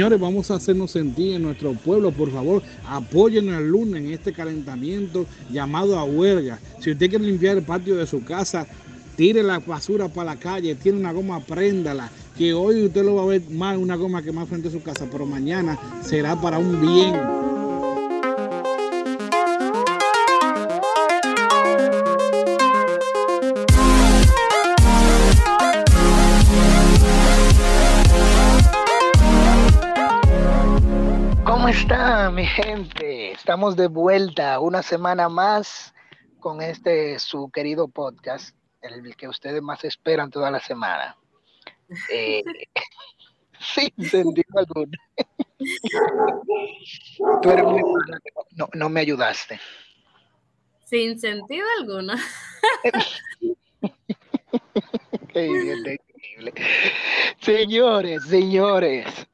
Señores, vamos a hacernos sentir en nuestro pueblo, por favor, apoyen al lunes en este calentamiento llamado a huelga. Si usted quiere limpiar el patio de su casa, tire la basura para la calle, tiene una goma, préndala, que hoy usted lo va a ver más una goma que más frente a su casa, pero mañana será para un bien. Mi gente? Estamos de vuelta una semana más con este su querido podcast, el que ustedes más esperan toda la semana. Eh, sin sentido alguno. Tú eres muy no, no me ayudaste. Sin sentido alguno. Qué increíble. Señores, señores,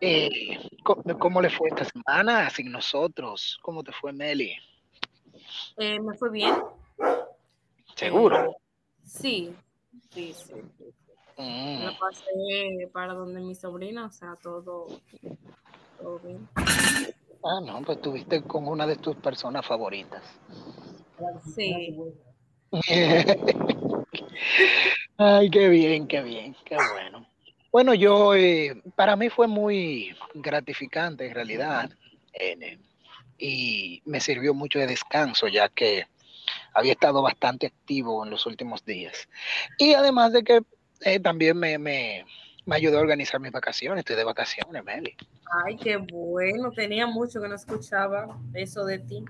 eh, ¿cómo, le fue esta semana sin nosotros? ¿Cómo te fue, Meli? Eh, me fue bien. ¿Seguro? Eh, sí, sí, sí. Mm. Me pasé para donde mi sobrina, o sea, todo, todo bien. Ah, no, pues estuviste con una de tus personas favoritas. Sí. Ay, qué bien, qué bien, qué bueno. Bueno, yo, eh, para mí fue muy gratificante en realidad y me sirvió mucho de descanso ya que había estado bastante activo en los últimos días. Y además de que eh, también me, me, ayudó a organizar mis vacaciones, estoy de vacaciones, Meli. Ay, qué bueno, tenía mucho que no escuchaba eso de ti.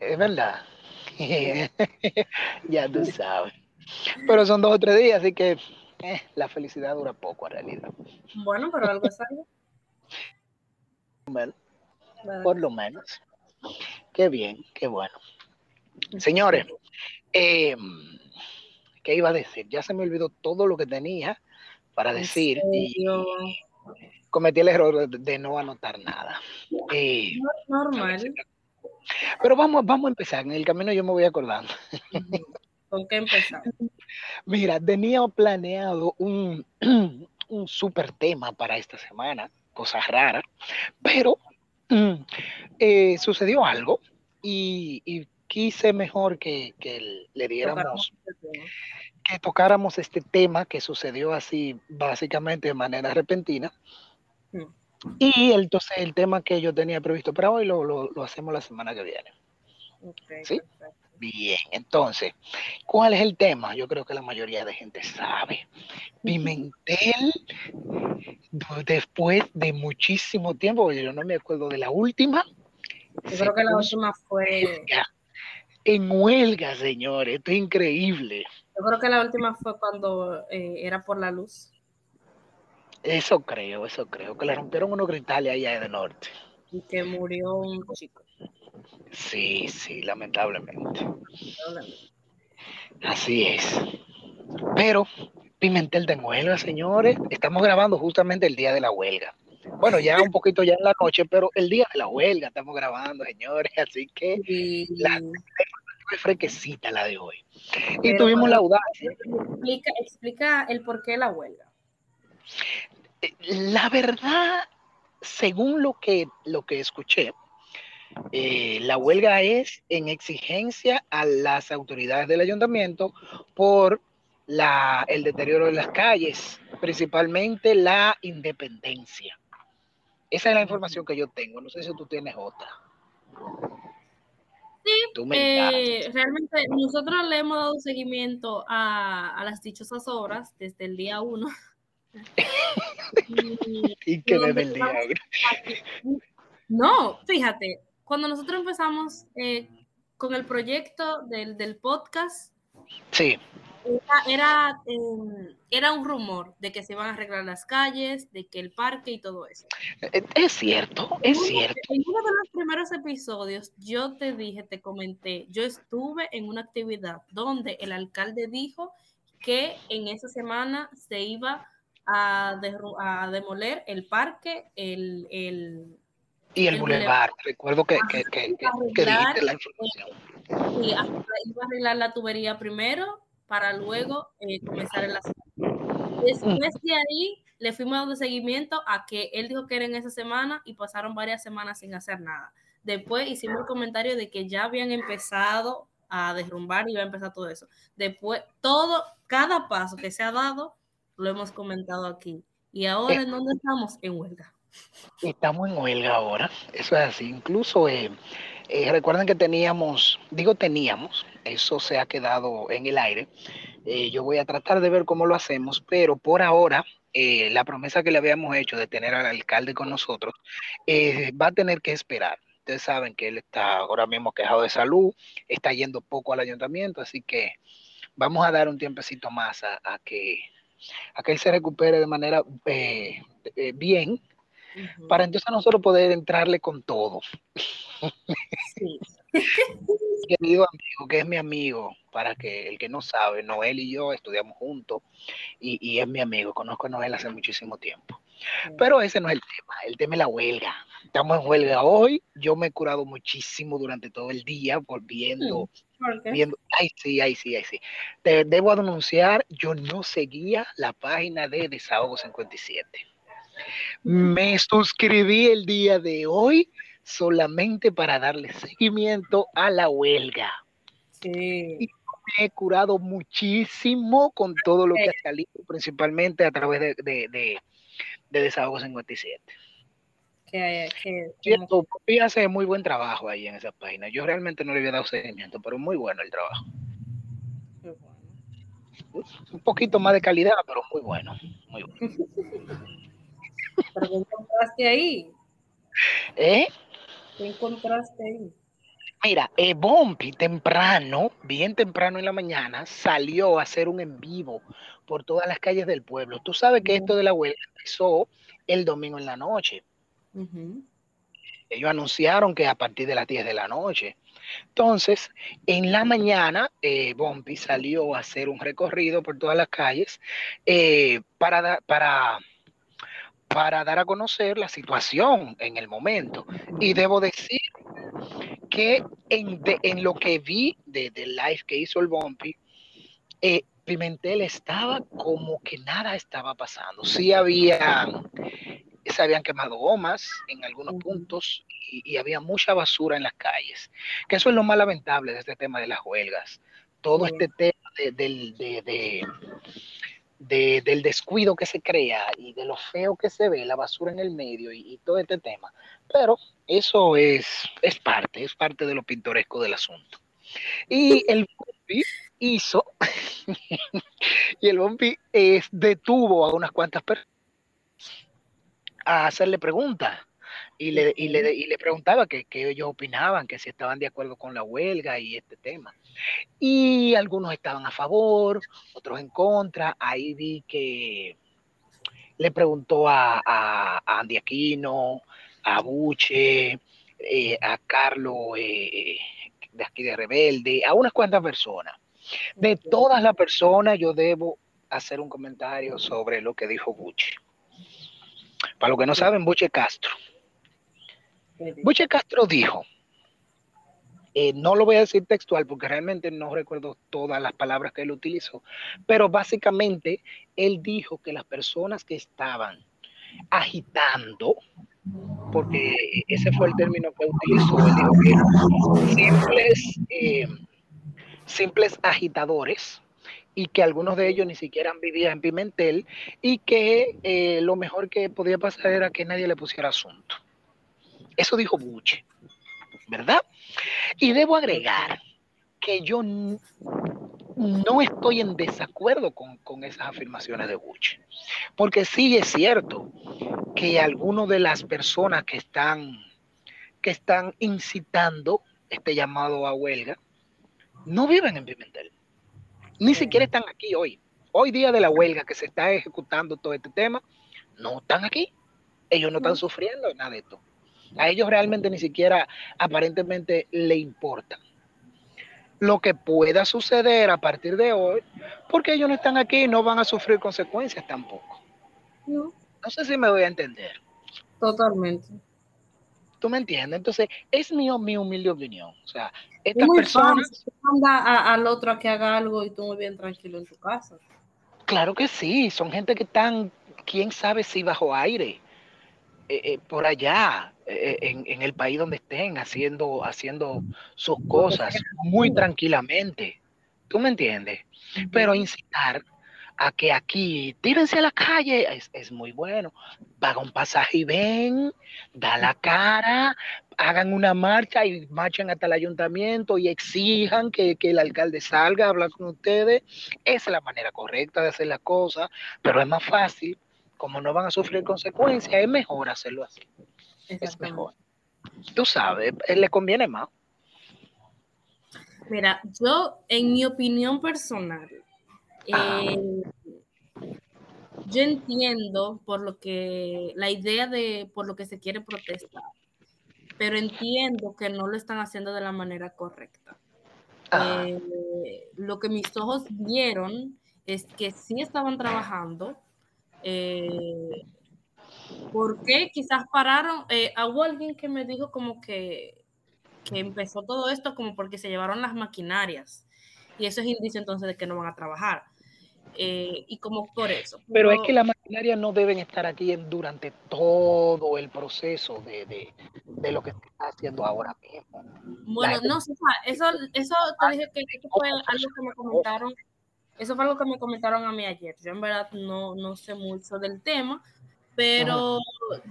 Es verdad. ya tú sabes. Pero son dos o tres días, así que eh, la felicidad dura poco en realidad. Bueno, pero algo es algo. por lo menos. Qué bien, qué bueno. Señores, eh, ¿qué iba a decir? Ya se me olvidó todo lo que tenía para decir y cometí el error de, no anotar nada. Eh, normal. Pero vamos, vamos a empezar. En el camino yo me voy acordando. ¿Con qué empezar? Mira, tenía planeado un, un super tema para esta semana, cosas raras, pero mm, eh, sucedió algo y, quise mejor que, le diéramos, este que tocáramos este tema que sucedió así básicamente de manera repentina. Mm. Y entonces el tema que yo tenía previsto para hoy lo, lo, hacemos la semana que viene. ¿Sí? Bien, entonces, ¿cuál es el tema? Yo creo que la mayoría de gente sabe. Pimentel, después de muchísimo tiempo, yo no me acuerdo de la última. Yo creo que la última fue... En huelga, señores, esto es increíble. Yo creo que la última fue cuando eh, era por la luz. Eso creo, eso creo, que le rompieron unos gritales allá de norte. Y que murió un chico. Sí, sí, lamentablemente. Así es. Pero Pimentel de huelga, señores. Estamos grabando justamente el día de la huelga. Bueno, ya un poquito ya en la noche, pero el día de la huelga estamos grabando, señores. Así que la fue la de hoy. y tuvimos la audacia. Explica, explica el por qué la huelga. Eh, la verdad, según lo que, lo que escuché, eh, la huelga es en exigencia a las autoridades del ayuntamiento por la, el deterioro de las calles, principalmente la independencia. Esa es la información que yo tengo. No sé si tú tienes otra. Sí, eh, realmente nosotros le hemos dado seguimiento a, las dichosas obras desde el día uno. y, que desde el día No, fíjate, cuando nosotros empezamos eh, con el proyecto del, podcast, sí. Era, em, era, un rumor de que se iban a arreglar las calles, de que el parque y todo eso. Eh, es cierto, es cierto. En uno de los primeros episodios, yo te dije, te comenté, yo estuve en una actividad donde el alcalde dijo que en esa semana se iba a, a demoler el parque, el, el, y el, bulevar, recuerdo que, que, que, que, dijiste la información. Sí, iba a arreglar la tubería primero para luego eh, comenzar el asunto. Después de ahí, le fuimos dando seguimiento a que él dijo que era en esa semana y pasaron varias semanas sin hacer nada. Después hicimos el comentario de que ya habían empezado a derrumbar y iba a empezar todo eso. Después, todo, cada paso que se ha dado, lo hemos comentado aquí. ¿Y ahora en dónde estamos? En huelga. Estamos en huelga ahora, eso es así. Incluso eh, eh, recuerden que teníamos, digo teníamos, eso se ha quedado en el aire. Eh, yo voy a tratar de ver cómo lo hacemos, pero por ahora la promesa que le habíamos hecho de tener al alcalde con nosotros va a tener que esperar. Ustedes saben que él está ahora mismo quejado de salud, está yendo poco al ayuntamiento, así que vamos a dar un tiempecito más a, que, a que él se recupere de manera bien para entonces nosotros poder entrarle con todo. Sí. Querido amigo, que es mi amigo, para que el que no sabe, Noel y yo estudiamos juntos y, es mi amigo, conozco a Noel hace muchísimo tiempo. Pero ese no es el tema, el tema es la huelga. Estamos en huelga hoy, yo me he curado muchísimo durante todo el día volviendo. Viendo, ay, sí, ay, sí, ay, sí. Te debo anunciar, yo no seguía la página de Desahogo 57 me suscribí el día de hoy solamente para darle seguimiento a la huelga. me he curado muchísimo con todo lo que ha salido, principalmente a través de, de, Desahogo 57. Que, que, hace muy buen trabajo ahí en esa página. Yo realmente no le había dado seguimiento, pero muy bueno el trabajo. Un poquito más de calidad, pero muy bueno. Muy bueno. ¿Pero qué encontraste ahí? ¿Eh? ¿Qué encontraste ahí? Mira, eh, Bompi temprano, bien temprano en la mañana, salió a hacer un en vivo por todas las calles del pueblo. Tú sabes que esto de la huelga empezó el domingo en la noche. Ellos anunciaron que a partir de las 10 de la noche. Entonces, en la mañana, eh, Bompi salió a hacer un recorrido por todas las calles eh, para, para para dar a conocer la situación en el momento. Y debo decir que en, lo que vi del live que hizo el Bumpy, eh, Pimentel estaba como que nada estaba pasando. Sí había, se habían quemado gomas en algunos puntos y, había mucha basura en las calles. Que eso es lo más lamentable de este tema de las huelgas. Todo este tema de del descuido que se crea y de lo feo que se ve, la basura en el medio y, todo este tema. Pero eso es, es parte, es parte de lo pintoresco del asunto. Y el Bombi hizo, y el Bombi detuvo a unas cuantas personas a hacerle preguntas y le, y le, y le preguntaba que, ellos opinaban, que si estaban de acuerdo con la huelga y este tema. Y algunos estaban a favor, otros en contra. Ahí vi que le preguntó a, a, Andy Aquino, a Buche, eh, a Carlos eh, de aquí de Rebelde, a unas cuantas personas. De todas las personas yo debo hacer un comentario sobre lo que dijo Buche. Para los que no saben, Buche Castro Buche Castro dijo, eh, no lo voy a decir textual porque realmente no recuerdo todas las palabras que él utilizó, pero básicamente él dijo que las personas que estaban agitando, porque ese fue el término que utilizó, él dijo que simples, eh, simples agitadores y que algunos de ellos ni siquiera vivían en Pimentel y que eh, lo mejor que podía pasar era que nadie le pusiera asunto. Eso dijo Buche, ¿verdad? Y debo agregar que yo no estoy en desacuerdo con, esas afirmaciones de Buche, porque sí es cierto que algunas de las personas que están, que están incitando este llamado a huelga no viven en Pimentel, ni siquiera están aquí hoy. Hoy día de la huelga que se está ejecutando todo este tema, no están aquí. Ellos no están sufriendo nada de esto. A ellos realmente ni siquiera aparentemente le importa lo que pueda suceder a partir de hoy, porque ellos no están aquí y no van a sufrir consecuencias tampoco. No. sé si me voy a entender. Totalmente. ¿Tú me entiendes? Entonces, es mi, mi humilde opinión. O sea, estas personas... Manda al otro a que haga algo y tú muy bien tranquilo en tu casa. Claro que sí, son gente que están quién sabe si bajo aire, eh, eh, por allá, en, en, el país donde estén, haciendo, haciendo sus cosas muy tranquilamente. ¿Tú me entiendes? Pero incitar a que aquí tírense a la calle es, es, muy bueno. Paga un pasaje y ven, da la cara, hagan una marcha y marchen hasta el ayuntamiento y exijan que, que el alcalde salga a hablar con ustedes. Esa es la manera correcta de hacer las cosas, pero es más fácil. Como no van a sufrir consecuencias, es mejor hacerlo así. Es mejor. Tú sabes, le conviene más. Mira, yo, en mi opinión personal, eh, yo entiendo por lo que la idea de por lo que se quiere protestar, pero entiendo que no lo están haciendo de la manera correcta. Eh, lo que mis ojos vieron es que sí estaban trabajando. Eh, ¿Por qué quizás pararon? Eh, hubo alguien que me dijo como que, que empezó todo esto como porque se llevaron las maquinarias. Y eso es indicio entonces de que no van a trabajar. Eh, y como por eso. Pero, es que las maquinarias no deben estar aquí durante todo el proceso de, de, de, lo que se está haciendo ahora mismo. Bueno, no, eso, eso te dije que eso fue algo que me comentaron, eso fue algo que me comentaron a mí ayer. Yo en verdad no, no sé mucho del tema, pero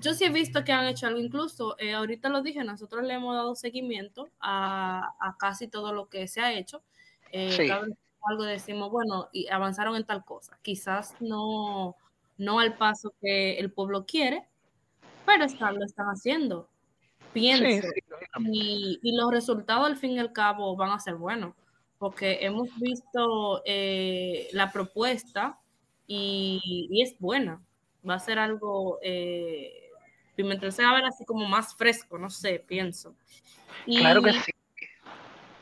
yo sí he visto que han hecho algo, incluso eh, ahorita lo dije, nosotros le hemos dado seguimiento a, a casi todo lo que se ha hecho. Eh, sí algo decimos, bueno, y avanzaron en tal cosa. Quizás no, no al paso que el pueblo quiere, pero está, lo están haciendo. Pienso. y, y, los resultados al fin y al cabo van a ser buenos, porque hemos visto eh, la propuesta y, y, es buena. Va a ser algo, eh, Pimentel se va a ver así como más fresco, no sé, pienso. Y, claro que sí.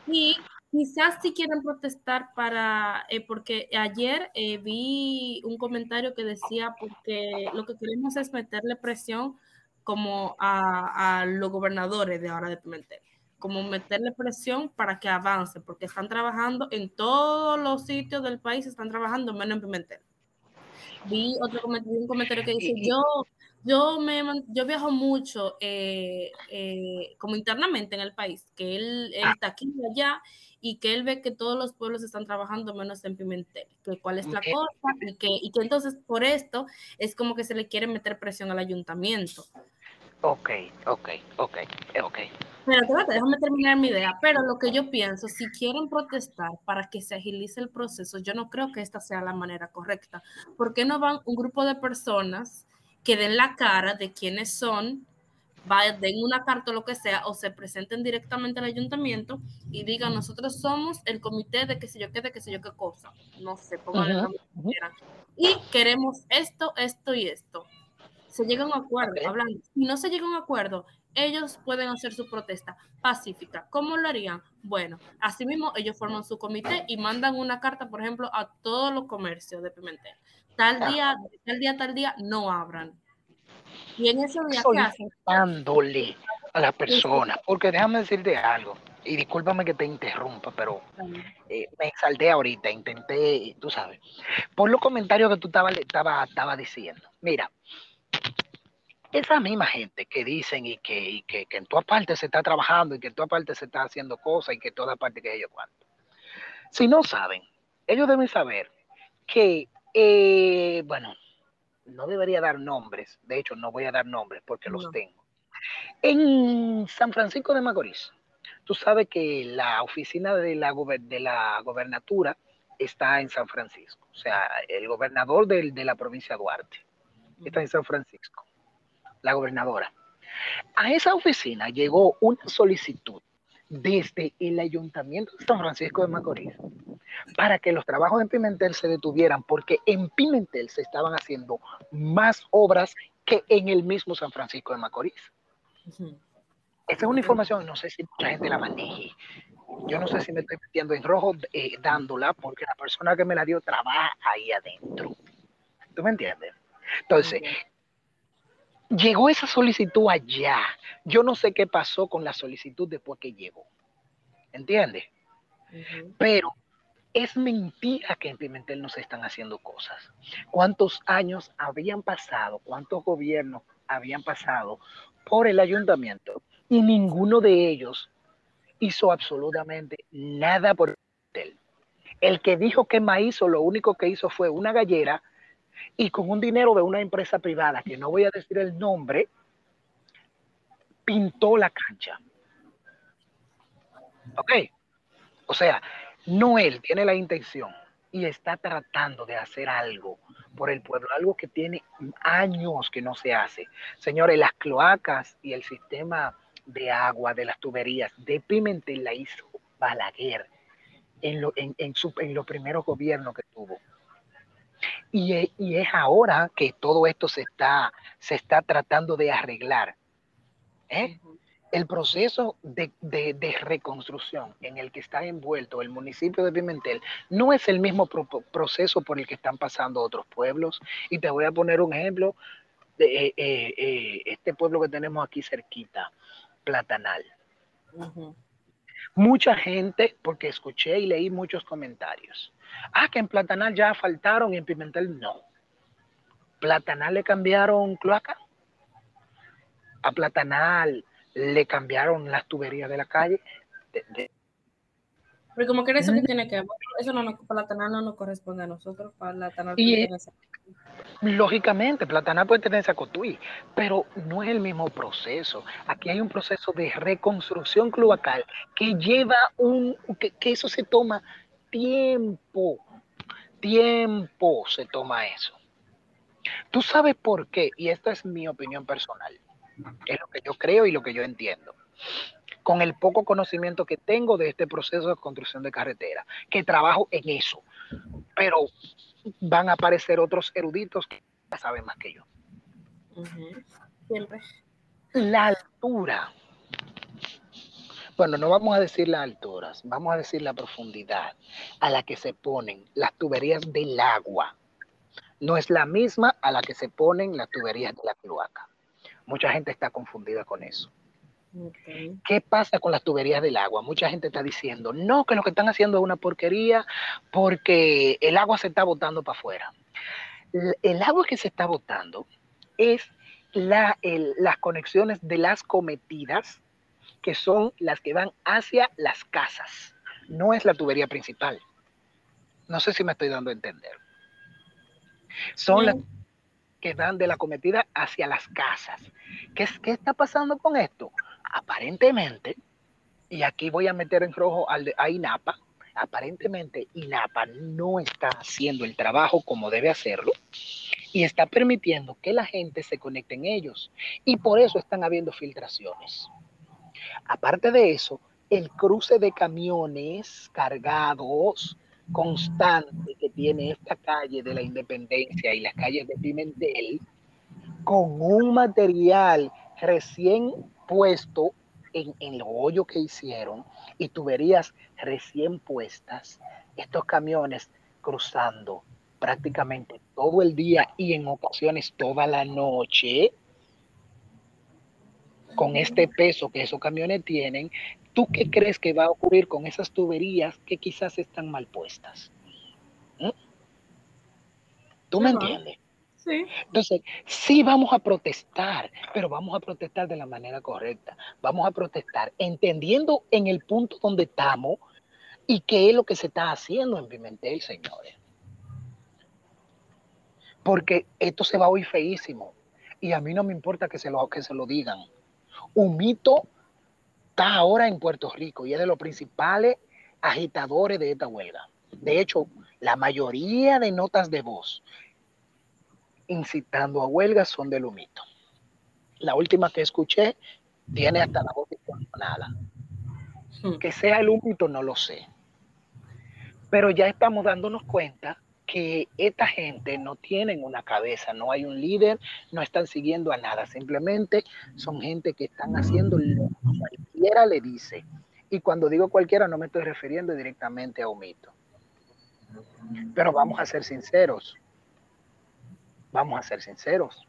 Y Quizás si quieren protestar para, eh, porque ayer eh, vi un comentario que decía, porque lo que queremos es meterle presión como a, a los gobernadores de ahora de Pimentel, como meterle presión para que avance, porque están trabajando en todos los sitios del país, están trabajando menos en Pimentel. Vi otro comentario, un comentario que dice, yo yo, me, yo viajo mucho eh, eh, como internamente en el país, que él, él, está aquí y allá y que él ve que todos los pueblos están trabajando menos en Pimentel, que cuál es la cosa y que, y que entonces por esto es como que se le quiere meter presión al ayuntamiento. Ok, ok, ok, ok. Pero déjame terminar mi idea. Pero lo que yo pienso, si quieren protestar para que se agilice el proceso, yo no creo que esta sea la manera correcta. ¿Por qué no van un grupo de personas que den la cara de quiénes son, den una carta o lo que sea, o se presenten directamente al ayuntamiento y digan, nosotros somos el comité de qué sé yo qué, de qué sé yo qué cosa, no sé, pongan uh -huh. Y queremos esto, esto y esto. Se llega a un acuerdo, okay. hablando. Si no se llega a un acuerdo, ellos pueden hacer su protesta pacífica. ¿Cómo lo harían? Bueno, asimismo ellos forman su comité y mandan una carta, por ejemplo, a todos los comercios de Pimentel tal día, tal día, tal día, no abran. Y en ese día, Solicitándole a la persona, porque déjame decirte algo, y discúlpame que te interrumpa, pero eh, me exalté ahorita, intenté, tú sabes, por los comentarios que tú estabas estaba, estaba diciendo. Mira, esa misma gente que dicen y que, y que, que en toda parte se está trabajando y que en toda parte se está haciendo cosas y que en toda parte que ellos cuanto. Si no saben, ellos deben saber que eh, bueno, no debería dar nombres, de hecho no voy a dar nombres porque los tengo. En San Francisco de Macorís, tú sabes que la oficina de la, de la gobernatura está en San Francisco, o sea, el gobernador de, de la provincia de Duarte está en San Francisco, la gobernadora. A esa oficina llegó una solicitud desde el ayuntamiento de San Francisco de Macorís para que los trabajos en Pimentel se detuvieran, porque en Pimentel se estaban haciendo más obras que en el mismo San Francisco de Macorís. -huh. Esta es una información, no sé si mucha gente la maneje. Yo no sé si me estoy metiendo en rojo eh, dándola, porque la persona que me la dio trabaja ahí adentro. ¿Tú me entiendes? Entonces, llegó esa solicitud allá. Yo no sé qué pasó con la solicitud después que llegó. ¿Entiendes? Uh -huh. Pero Es mentira que en Pimentel no se están haciendo cosas. ¿Cuántos años habían pasado? ¿Cuántos gobiernos habían pasado por el ayuntamiento? Y ninguno de ellos hizo absolutamente nada por Pimentel. El que dijo que Maíz lo único que hizo fue una gallera y con un dinero de una empresa privada, que no voy a decir el nombre, pintó la cancha. ¿Ok? O sea, no él tiene la intención y está tratando de hacer algo por el pueblo, algo que tiene años que no se hace. Señores, las cloacas y el sistema de agua de las tuberías de Pimentel la hizo Balaguer en, lo, en, en, su, en los primeros gobiernos que tuvo. Y, y, es ahora que todo esto se está, se está tratando de arreglar. ¿eh? El proceso de, de, de, reconstrucción en el que está envuelto el municipio de Pimentel no es el mismo pro proceso por el que están pasando otros pueblos. Y te voy a poner un ejemplo de eh, eh, este pueblo que tenemos aquí cerquita, Platanal. Uh -huh. Mucha gente, porque escuché y leí muchos comentarios. Ah, que en Platanal ya faltaron y en Pimentel no. Platanal le cambiaron cloaca. A Platanal le cambiaron las tuberías de la calle. De. Pero como que eso que tiene que ver, eso no nos, Platanal no nos corresponde a nosotros, Platanal y es, Lógicamente, Platanal puede tener esa cotuí, pero no es el mismo proceso. Aquí hay un proceso de reconstrucción cloacal que lleva un, que, que eso se toma tiempo, tiempo se toma eso. Tú sabes por qué, y esta es mi opinión personal, es lo que yo creo y lo que yo entiendo, con el poco conocimiento que tengo de este proceso de construcción de carretera, que trabajo en eso, pero van a aparecer otros eruditos que saben más que yo. Uh -huh. Siempre. La altura. Bueno, no vamos a decir las alturas, vamos a decir la profundidad a la que se ponen las tuberías del agua. No es la misma a la que se ponen las tuberías de la cloaca. Mucha gente está confundida con eso. Okay. ¿Qué pasa con las tuberías del agua? Mucha gente está diciendo, no, que lo que están haciendo es una porquería porque el agua se está botando para afuera. El, agua que se está botando es la, el, las conexiones de las cometidas, que son las que van hacia las casas. No es la tubería principal. No sé si me estoy dando a entender. Son Bien. las que van de la cometida hacia las casas. ¿Qué, ¿Qué, está pasando con esto? Aparentemente, y aquí voy a meter en rojo a INAPA, aparentemente INAPA no está haciendo el trabajo como debe hacerlo y está permitiendo que la gente se conecte en ellos. Y por eso están habiendo filtraciones. Aparte de eso, el cruce de camiones cargados constante que tiene esta calle de la Independencia y las calles de Pimentel, con un material recién puesto en, en el hoyo que hicieron y tuberías recién puestas, estos camiones cruzando prácticamente todo el día y en ocasiones toda la noche, con este peso que esos camiones tienen, ¿tú qué crees que va a ocurrir con esas tuberías que quizás están mal puestas? ¿Mm? ¿Tú me entiendes? Sí. Entonces, sí vamos a protestar, pero vamos a protestar de la manera correcta. Vamos a protestar entendiendo en el punto donde estamos y qué es lo que se está haciendo en Pimentel, señores. Porque esto se va a oír feísimo y a mí no me importa que se lo, que se lo digan. Un mito está ahora en Puerto Rico y es de los principales agitadores de esta huelga. De hecho, la mayoría de notas de voz incitando a huelga son de Lumito. La última que escuché tiene hasta la voz distorsionada. Que sea el Lumito no lo sé. Pero ya estamos dándonos cuenta que esta gente no tienen una cabeza, no hay un líder, no están siguiendo a nada, simplemente son gente que están haciendo lo que cualquiera le dice. Y cuando digo cualquiera no me estoy refiriendo directamente a Humito. Pero vamos a ser sinceros, vamos a ser sinceros.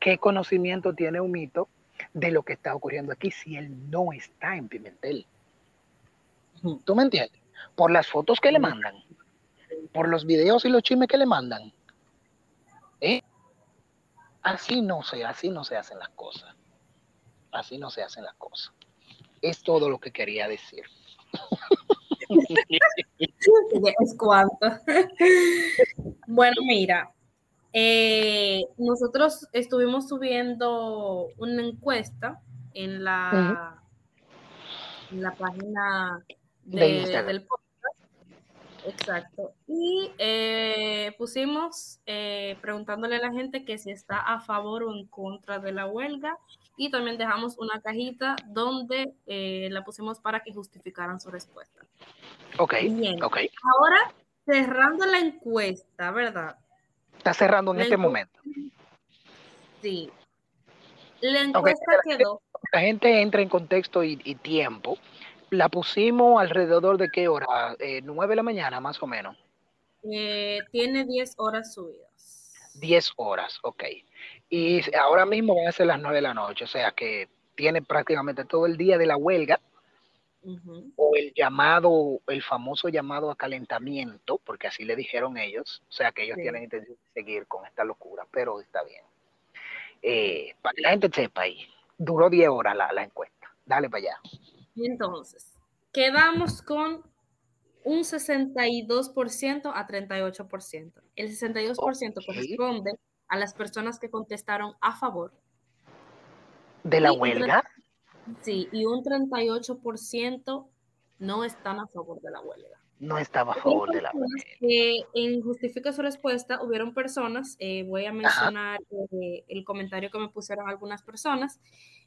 ¿Qué conocimiento tiene Humito de lo que está ocurriendo aquí si él no está en Pimentel? ¿Tú me entiendes? por las fotos que le mandan, por los videos y los chismes que le mandan. ¿Eh? Así no se, así no se hacen las cosas. Así no se hacen las cosas. Es todo lo que quería decir. es cuanto. bueno, mira, eh, nosotros estuvimos subiendo una encuesta en la, en la página del podcast. Exacto. Y eh, pusimos eh, preguntándole a la gente que si está a favor o en contra de la huelga. Y también dejamos una cajita donde eh, la pusimos para que justificaran su respuesta. Ok. Bien. Okay. Ahora, cerrando la encuesta, ¿verdad? Está cerrando en este momento. Sí. La encuesta quedó. La gente entra en contexto y, tiempo. La pusimos alrededor de qué hora? Eh, ¿Nueve de la mañana, más o menos. Eh, tiene 10 horas subidas. 10 horas, ok. Y ahora mismo van a ser las 9 de la noche, o sea que tiene prácticamente todo el día de la huelga o el llamado, el famoso llamado a calentamiento, porque así le dijeron ellos, o sea que ellos tienen intención de seguir con esta locura, pero está bien. Eh, para que la gente sepa ahí, duró 10 horas la, encuesta. Dale para allá. Entonces, quedamos con un 62% a 38%. El 62% corresponde a las personas que contestaron a favor. ¿De la huelga? Sí, y un 38% no están a favor de la huelga. No estaba a favor de la huelga. en Justifica su respuesta, hubieron personas, eh, voy a mencionar eh, el comentario que me pusieron algunas personas,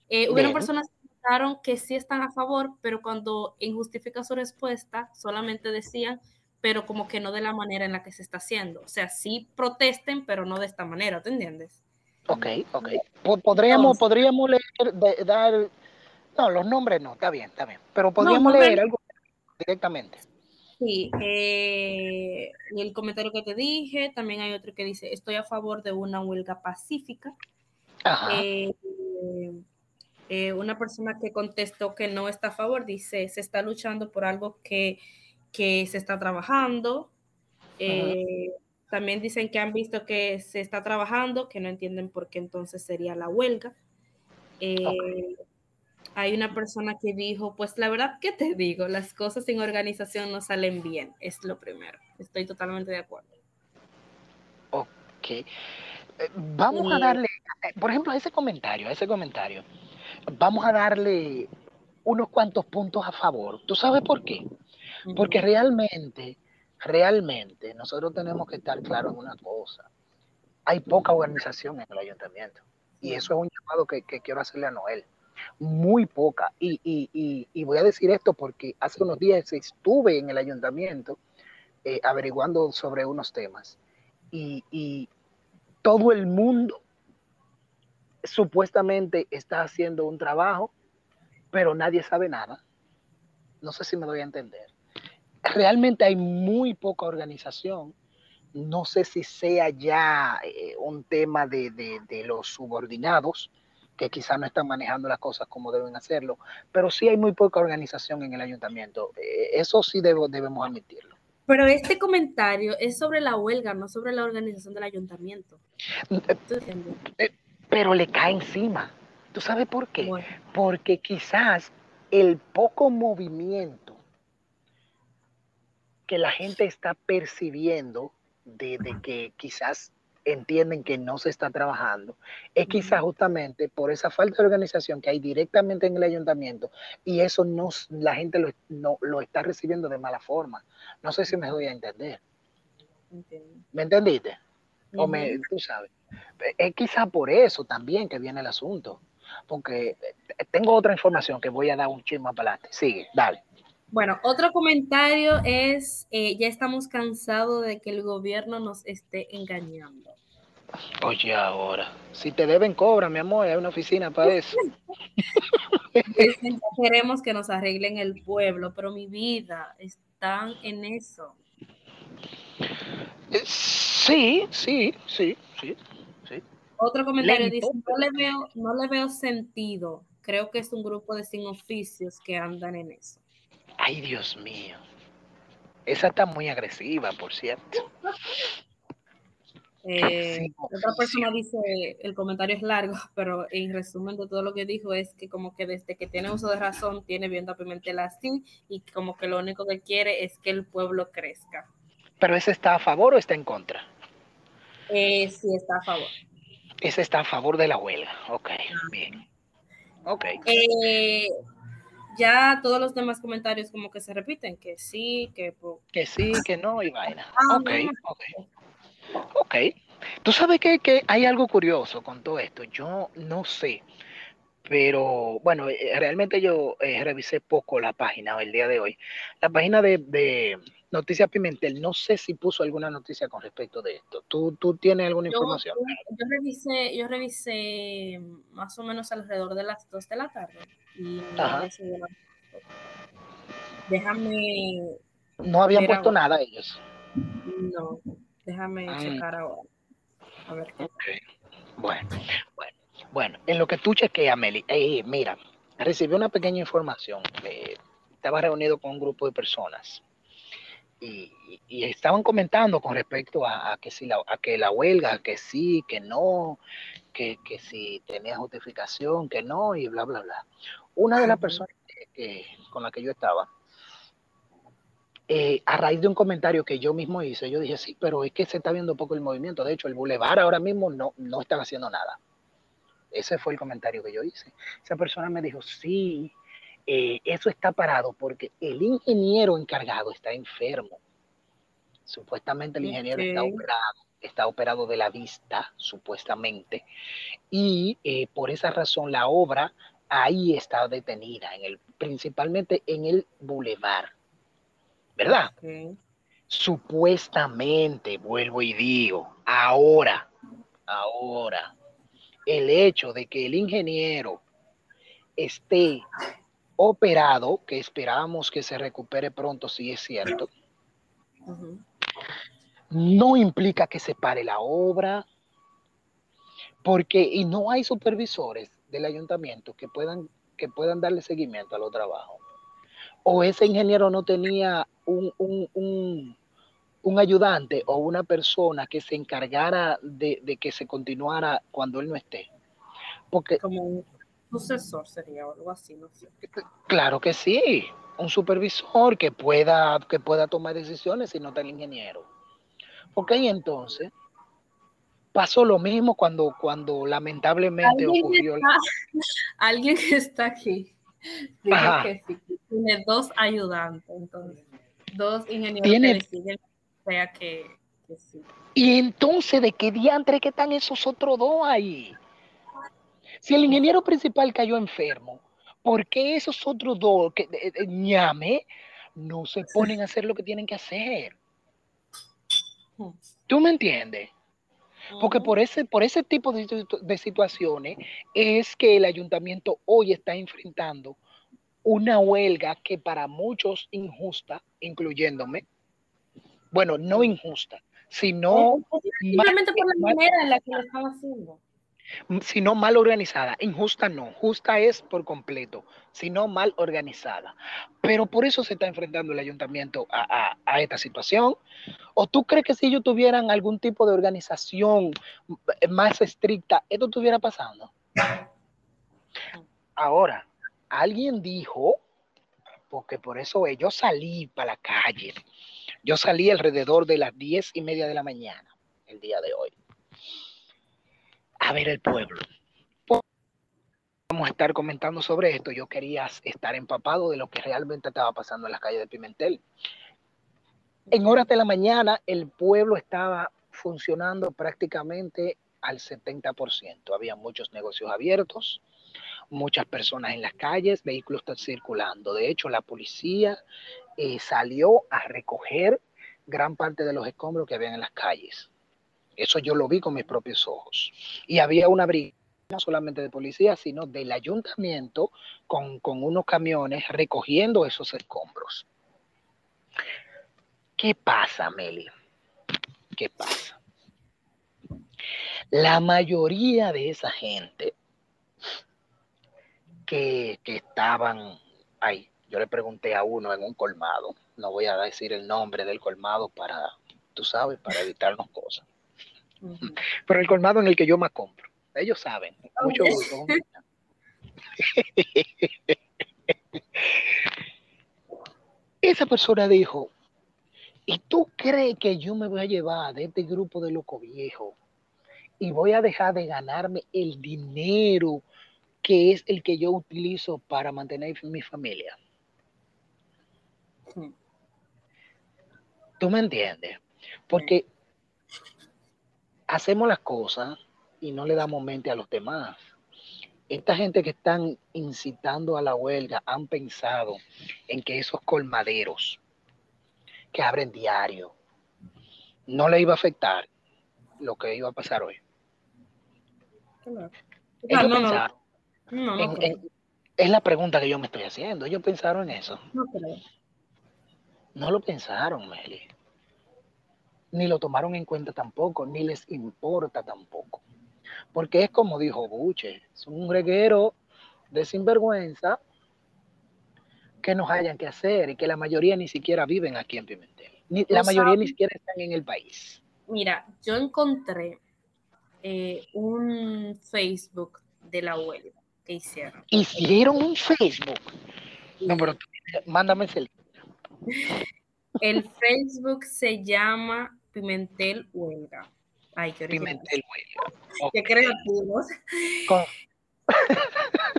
eh, hubieron personas que pensaron que sí están a favor, pero cuando en Justifica su respuesta solamente decían, pero como que no de la manera en la que se está haciendo. O sea, sí protesten, pero no de esta manera, ¿te entiendes? Ok, ok. Podríamos, podríamos leer, dar no, los nombres no, está bien, está bien. Pero podríamos leer algo directamente. Sí, eh, el comentario que te dije, también hay otro que dice, estoy a favor de una huelga pacífica. Eh, eh, una persona que contestó que no está a favor dice, se está luchando por algo que, se está trabajando. también dicen que han visto que se está trabajando, que no entienden por qué entonces sería la huelga hay una persona que dijo, pues la verdad que te digo, las cosas sin organización no salen bien, es lo primero. Estoy totalmente de acuerdo. Ok. Eh, vamos a darle, por ejemplo, a ese comentario, a ese comentario, vamos a darle unos cuantos puntos a favor. ¿Tú sabes por qué? Porque realmente, realmente, nosotros tenemos que estar claros en una cosa. Hay poca organización en el ayuntamiento. Y eso es un llamado que quiero hacerle a Noel muy poca. Y, voy a decir esto porque hace unos días estuve en el ayuntamiento eh, averiguando sobre unos temas y, todo el mundo supuestamente está haciendo un trabajo, pero nadie sabe nada. No sé si me doy a entender. Realmente hay muy poca organización. No sé si sea ya eh, un tema de, de los subordinados, que quizás no están manejando las cosas como deben hacerlo, pero sí hay muy poca organización en el ayuntamiento. Eh, eso sí debemos admitirlo. Pero este comentario es sobre la huelga, no sobre la organización del ayuntamiento. Eh, pero le cae encima. ¿Tú sabes por qué? Porque quizás el poco movimiento que la gente está percibiendo de, de que quizás entienden que no se está trabajando, es quizás justamente por esa falta de organización que hay directamente en el ayuntamiento y eso no, la gente lo, no, lo está recibiendo de mala forma. No sé si me voy a entender. ¿Me entendiste? O me, tú sabes. Es quizás por eso también que viene el asunto. Porque eh, tengo otra información que voy a dar un chisme para adelante. Sigue, dale. Bueno, otro comentario es, eh, ya estamos cansados de que el gobierno nos esté engañando. Oye, ahora, si te deben cobra, mi amor, hay una oficina para eso. Queremos que nos arreglen el pueblo, pero mi vida, están en eso. Eh, sí, sí, sí, sí, sí. Otro comentario dice, no le, veo, no le veo sentido. Creo que es un grupo de sin oficios que andan en eso. Ay, Dios mío. Esa está muy agresiva, por cierto. Eh, otra persona dice, el comentario es largo, pero en resumen de todo lo que dijo es que como que desde que tiene uso de razón tiene viendo a Pimentel así y como que lo único que quiere es que el pueblo crezca. ¿Pero ese está a favor o está en contra? Eh, sí, está a favor. Ese está a favor de la huelga. Ok, bien. Ok. Eh, ya todos los demás comentarios como que se repiten, que sí, que... Que sí, que no y vaina. Ah, ok, ok. Ok. Tú sabes que, que, hay algo curioso con todo esto. Yo no sé, pero bueno, eh, realmente yo eh, revisé poco la página el día de hoy. La página de, de, Noticias Pimentel, no sé si puso alguna noticia con respecto de esto. ¿Tú, tú tienes alguna información? Yo, yo, revisé, yo revisé más o menos alrededor de las 2 de la tarde. Y Déjame. No habían puesto ahora. nada ellos. No. Déjame checar ahora. A ver qué. Okay. Bueno, bueno, bueno, en lo que tú chequeas, Meli, eh, mira, recibí una pequeña información. Eh, estaba reunido con un grupo de personas y, y estaban comentando con respecto a, a, que si la, a que la huelga, que sí, que no, que, que si tenía justificación, que no, y bla, bla, bla. Una de las personas que, que, con la que yo estaba eh, a raíz de un comentario que yo mismo hice, yo dije, sí, pero es que se está viendo poco el movimiento. De hecho, el Boulevard ahora mismo no, no están haciendo nada. Ese fue el comentario que yo hice. Esa persona me dijo, sí, eh, eso está parado porque el ingeniero encargado está enfermo. Supuestamente el ingeniero okay. está operado, está operado de la vista, supuestamente, y eh, por esa razón la obra ahí está detenida, en el, principalmente en el Boulevard ¿verdad? Okay. Supuestamente, vuelvo y digo, ahora, ahora, el hecho de que el ingeniero esté operado, que esperamos que se recupere pronto, si es cierto, uh -huh. no implica que se pare la obra, porque y no hay supervisores del ayuntamiento que puedan, que puedan darle seguimiento a los trabajos o ese ingeniero no tenía un, un, un, un, ayudante o una persona que se encargara de, de, que se continuara cuando él no esté. Porque, Como sucesor sería o algo así, no sé. Claro que sí, un supervisor que pueda, que pueda tomar decisiones si no está el ingeniero. Ok, entonces pasó lo mismo cuando, cuando lamentablemente ¿Alguien ocurrió. Está, alguien que está aquí que sí, tiene dos ayudantes, entonces, dos ingenieros ¿Tiene? que deciden, o sea que, que, sí. Y entonces, ¿de qué diantre que están esos otros dos ahí? Si el ingeniero principal cayó enfermo, ¿por qué esos otros dos, que eh, eh, ñame, no se ponen a hacer lo que tienen que hacer? ¿Tú me entiendes? Porque por ese, por ese tipo de, de, situaciones es que el ayuntamiento hoy está enfrentando una huelga que para muchos injusta, incluyéndome, bueno, no injusta, sino simplemente por la manera en la que lo están haciendo. Sino mal organizada. Injusta no, justa es por completo, sino mal organizada. Pero por eso se está enfrentando el ayuntamiento a, esta situación. ¿O tú crees que si ellos tuvieran algún tipo de organización más estricta, esto estuviera pasando? Ahora, alguien dijo, porque por eso yo salí para la calle, yo salí alrededor de las diez y media de la mañana, el día de hoy, a ver el pueblo. Vamos a estar comentando sobre esto. Yo quería estar empapado de lo que realmente estaba pasando en las calles de Pimentel. En horas de la mañana, el pueblo estaba funcionando prácticamente al 70%. Había muchos negocios abiertos, muchas personas en las calles, vehículos están circulando. De hecho, la policía eh, salió a recoger gran parte de los escombros que habían en las calles. Eso yo lo vi con mis propios ojos. Y había una brigada no solamente de policía, sino del ayuntamiento con, con unos camiones recogiendo esos escombros. ¿Qué pasa, Meli? ¿Qué pasa? La mayoría de esa gente que, que estaban ahí, yo le pregunté a uno en un colmado, no voy a decir el nombre del colmado para, tú sabes, para evitarnos cosas. Pero el colmado en el que yo más compro, ellos saben, mucho gusto. Esa persona dijo, ¿y tú crees que yo me voy a llevar de este grupo de loco viejo y voy a dejar de ganarme el dinero que es el que yo utilizo para mantener mi familia? ¿Tú me entiendes? Porque hacemos las cosas y no le damos mente a los demás. Esta gente que están incitando a la huelga han pensado en que esos colmaderos que abren diario no le iba a afectar lo que iba a pasar hoy. es la pregunta que yo me estoy haciendo. Ellos pensaron en eso. No No lo pensaron, Meli. Ni lo tomaron en cuenta tampoco, ni les importa tampoco. Porque es como dijo Buche, es un reguero de sinvergüenza que nos hayan que hacer y que la mayoría ni siquiera viven aquí en Pimentel. Ni, la mayoría ni siquiera están en el país. Mira, yo encontré eh, un Facebook de la huelga que hicieron. Hicieron un Facebook. No, pero mándame ese link. El Facebook se llama Pimentel Huelga. Ay, qué Pimentel Huelga. Qué creativos.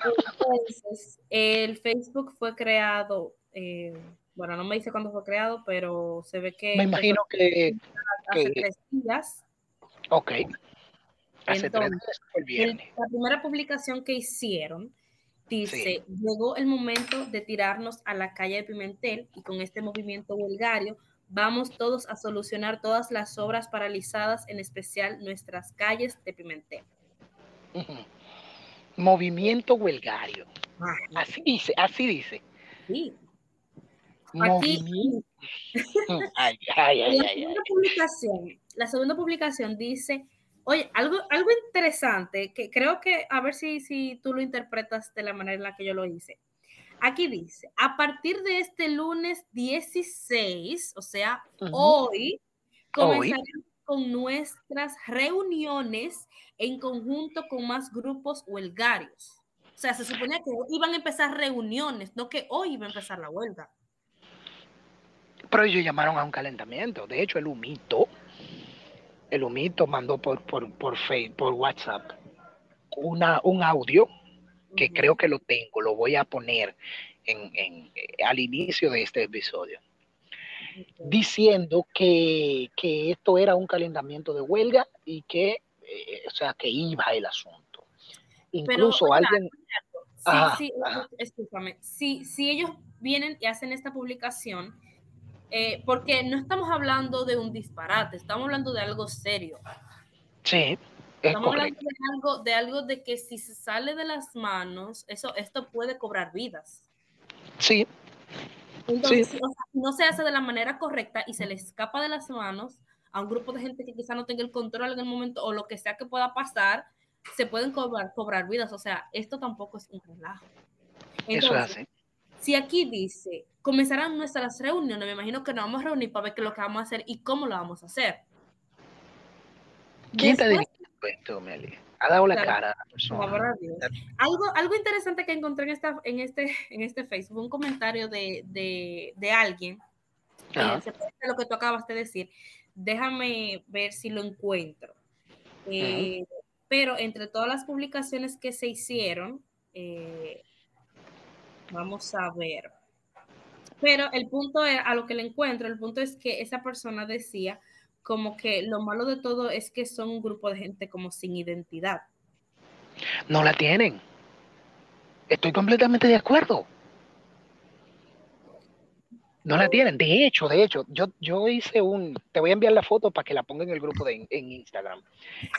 Entonces, el Facebook fue creado, eh, bueno, no me dice cuándo fue creado, pero se ve que... Me imagino que... Hace tres días. Ok. Hace Entonces, tres días La primera publicación que hicieron dice, llegó el momento de tirarnos a la calle de Pimentel y con este movimiento huelgario vamos todos a solucionar todas las obras paralizadas, en especial nuestras calles de Pimentel. Movimiento huelgario. Así dice, así dice. Sí. Movimiento. ay, ay, ay, la, segunda publicación, la segunda publicación dice, oye, algo, algo interesante, que creo que, a ver si, si tú lo interpretas de la manera en la que yo lo hice. Aquí dice, a partir de este lunes 16, o sea, hoy, comenzaremos con nuestras reuniones en conjunto con más grupos huelgarios. O sea, se suponía que iban a empezar reuniones, no que hoy iba a empezar la huelga. Pero ellos llamaron a un calentamiento. De hecho, el humito, el humito mandó por, por, por, Facebook, por WhatsApp una, un audio que creo que lo tengo, lo voy a poner en, en, eh, al inicio de este episodio, diciendo que, que, esto era un calentamiento de huelga y que, eh, o sea, que iba el asunto. Incluso alguien... Sí, sí, Si, si ellos vienen y hacen esta publicación, eh, porque no estamos hablando de un disparate, estamos hablando de algo serio. Sí. Estamos hablando de algo, de algo de que si se sale de las manos, eso, esto puede cobrar vidas. Sí. Entonces, no se hace de la manera correcta y se le escapa de las manos a un grupo de gente que quizá no tenga el control en el momento o lo que sea que pueda pasar, se pueden cobrar, cobrar vidas. O sea, esto tampoco es un relajo. eso es así. Si aquí dice, comenzarán nuestras reuniones, me imagino que nos vamos a reunir para ver qué es lo que vamos a hacer y cómo lo vamos a hacer. ¿Quién te Ha dado la cara. Algo, algo interesante que encontré en, esta, en, este, en este Facebook, un comentario de, de, de alguien, eh, lo que tú acabas de decir. Déjame ver si lo encuentro. Eh, pero entre todas las publicaciones que se hicieron, eh, vamos a ver. Pero el punto es, a lo que le encuentro, el punto es que esa persona decía como que lo malo de todo es que son un grupo de gente como sin identidad. No la tienen. Estoy completamente de acuerdo. No la tienen. De hecho, de hecho, yo, yo hice un, te voy a enviar la foto para que la ponga en el grupo de en Instagram.